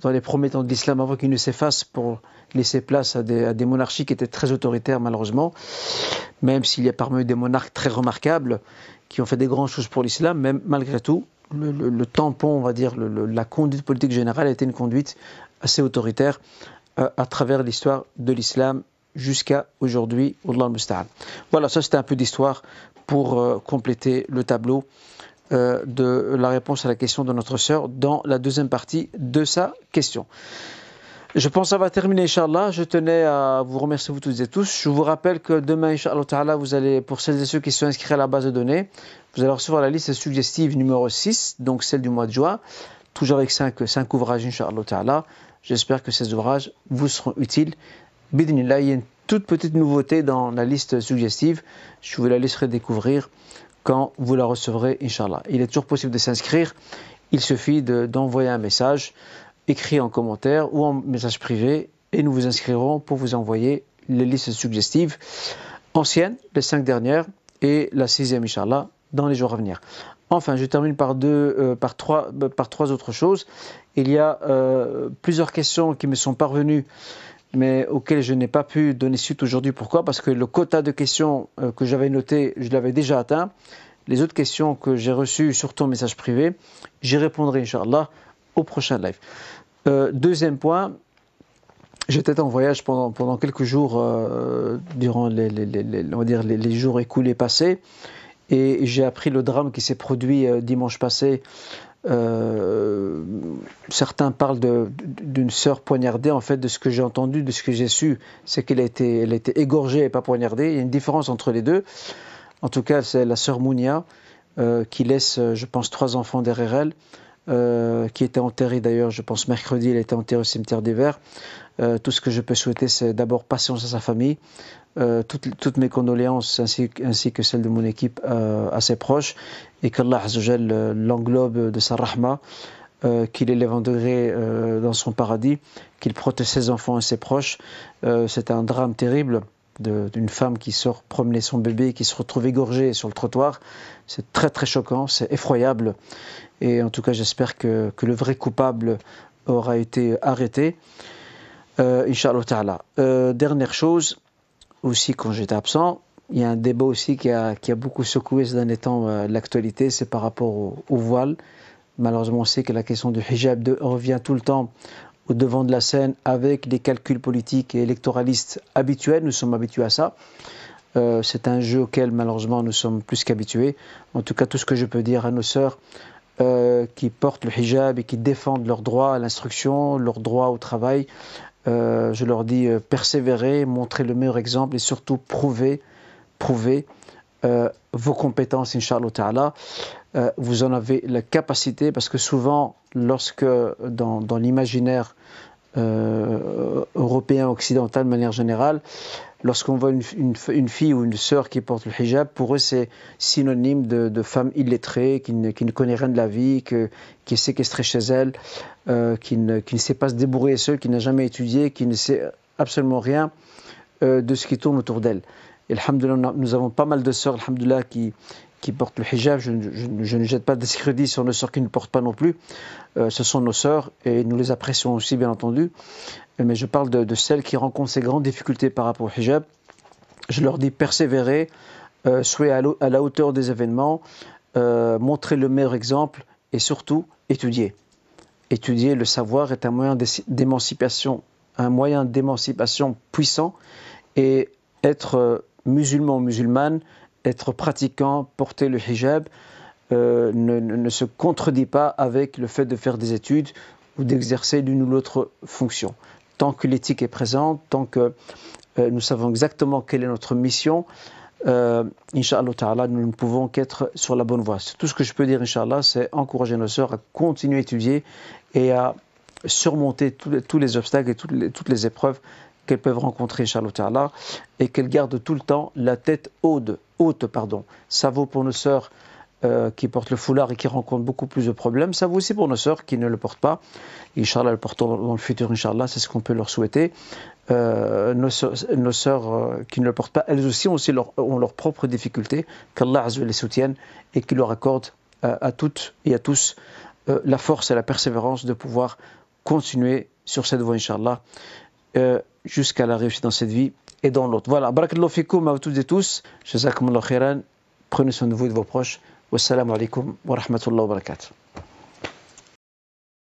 dans les premiers temps de l'islam avant qu'il ne s'efface pour laisser place à des, monarchies qui étaient très autoritaires malheureusement, même s'il y a parmi eux des monarques très remarquables qui ont fait des grandes choses pour l'islam, même malgré tout, le, le, tampon, on va dire, la conduite politique générale a été une conduite assez autoritaire euh, à travers l'histoire de l'islam jusqu'à aujourd'hui. Voilà, ça c'était un peu d'histoire pour euh, compléter le tableau euh, de la réponse à la question de notre sœur dans la deuxième partie de sa question. Je pense que ça va terminer, Inch'Allah. Je tenais à vous remercier, vous toutes et tous. Je vous rappelle que demain, Inch'Allah, vous allez, pour celles et ceux qui sont inscrits à la base de données, vous allez recevoir la liste suggestive numéro 6, donc celle du mois de juin, toujours avec 5, 5 ouvrages, Inch'Allah. J'espère que ces ouvrages vous seront utiles Bidnillah, il y a une toute petite nouveauté dans la liste suggestive. Je vous la laisserai découvrir quand vous la recevrez, Inch'Allah. Il est toujours possible de s'inscrire. Il suffit d'envoyer un message écrit en commentaire ou en message privé et nous vous inscrirons pour vous envoyer les listes suggestives anciennes, les cinq dernières et la sixième, Inch'Allah, dans les jours à venir. Enfin, je termine par, deux, euh, par, trois, par trois autres choses. Il y a euh, plusieurs questions qui me sont parvenues mais auquel je n'ai pas pu donner suite aujourd'hui. Pourquoi? Parce que le quota de questions euh, que j'avais noté, je l'avais déjà atteint. Les autres questions que j'ai reçues, surtout en message privé, j'y répondrai, Inch'Allah, au prochain live. Euh, deuxième point, j'étais en voyage pendant, quelques jours, euh, durant les, jours écoulés passés, et j'ai appris le drame qui s'est produit dimanche passé euh, certains parlent d'une sœur poignardée. En fait, de ce que j'ai entendu, de ce que j'ai su, c'est qu'elle a, été, a été égorgée et pas poignardée. Il y a une différence entre les deux. En tout cas, c'est la sœur Mounia euh, qui laisse, je pense, trois enfants derrière elle. Euh, qui était enterrée d'ailleurs, je pense mercredi, elle était enterrée au cimetière des Verts. tout ce que je peux souhaiter, c'est d'abord patience à sa famille, euh, toutes, mes condoléances ainsi, que celles de mon équipe euh, à ses proches et qu'Allah euh, l'englobe de sa rahma, qu'il élève en degré dans son paradis, qu'il protège ses enfants et ses proches. C'est un drame terrible d'une femme qui sort promener son bébé et qui se retrouve égorgée sur le trottoir. C'est très très choquant, c'est effroyable. Et en tout cas, j'espère que, que, le vrai coupable aura été arrêté. Euh, Inch'Allah ta'ala. dernière chose, aussi quand j'étais absent. Il y a un débat aussi qui a, beaucoup secoué ces derniers temps euh, l'actualité, c'est par rapport au, voile. Malheureusement, on sait que la question du hijab revient tout le temps au devant de la scène avec des calculs politiques et électoralistes habituels. Nous sommes habitués à ça. Euh, c'est un jeu auquel malheureusement nous sommes plus qu'habitués. En tout cas, tout ce que je peux dire à nos sœurs euh, qui portent le hijab et qui défendent leurs droits à l'instruction, leurs droits au travail, je leur dis persévérer, montrer le meilleur exemple et surtout prouver, prouver euh, vos compétences, Inch'Allah Ta'ala. vous en avez la capacité parce que souvent, lorsque dans, dans l'imaginaire européen, occidental de manière générale, lorsqu'on voit une, fille ou une sœur qui porte le hijab, pour eux c'est synonyme de, femme illettrée, qui ne, connaît rien de la vie, qui est séquestrée chez elle, euh, qui, ne, sait pas se débrouiller seule, qui n'a jamais étudié, qui ne sait absolument rien euh, de ce qui tourne autour d'elle. Et nous avons pas mal de sœurs, qui, qui portent le hijab. Je, ne jette pas de discrédit sur nos sœurs qui ne portent pas non plus. Euh, ce sont nos sœurs et nous les apprécions aussi, bien entendu mais je parle de, celles qui rencontrent ces grandes difficultés par rapport au hijab. Je leur dis persévérer, euh, soyez à, la hauteur des événements, euh, montrez le meilleur exemple et surtout étudiez. Étudier le savoir est un moyen d'émancipation, un moyen d'émancipation puissant et être euh, musulman ou musulmane, être pratiquant, porter le hijab, ne, ne, se contredit pas avec le fait de faire des études ou d'exercer l'une ou l'autre fonction. Tant que l'éthique est présente, tant que nous savons exactement quelle est notre mission, euh, Inch'Allah nous ne pouvons qu'être sur la bonne voie. Tout ce que je peux dire, Inch'Allah, c'est encourager nos sœurs à continuer à étudier et à surmonter tous les, obstacles et toutes les, épreuves qu'elles peuvent rencontrer, Inch'Allah, et qu'elles gardent tout le temps la tête haute. haute pardon. Ça vaut pour nos sœurs euh, qui portent le foulard et qui rencontrent beaucoup plus de problèmes. Ça vaut aussi pour nos sœurs qui ne le portent pas. Inch'Allah, le porteront dans le futur, Inch'Allah, c'est ce qu'on peut leur souhaiter. Euh, nos, sœurs, euh, qui ne le portent pas, elles aussi ont, aussi ont leurs propres difficultés, qu'Allah les soutienne et qu'il leur accorde à toutes et à tous la force et la persévérance de pouvoir continuer sur cette voie, Inch'Allah, jusqu'à la réussite dans cette vie et dans l'autre. Voilà, barakallahu fikoum à toutes et tous. Jazakumullah khairan. Prenez soin de vous et de vos proches. Wassalamu alaikum wa rahmatullahi wa barakatuh.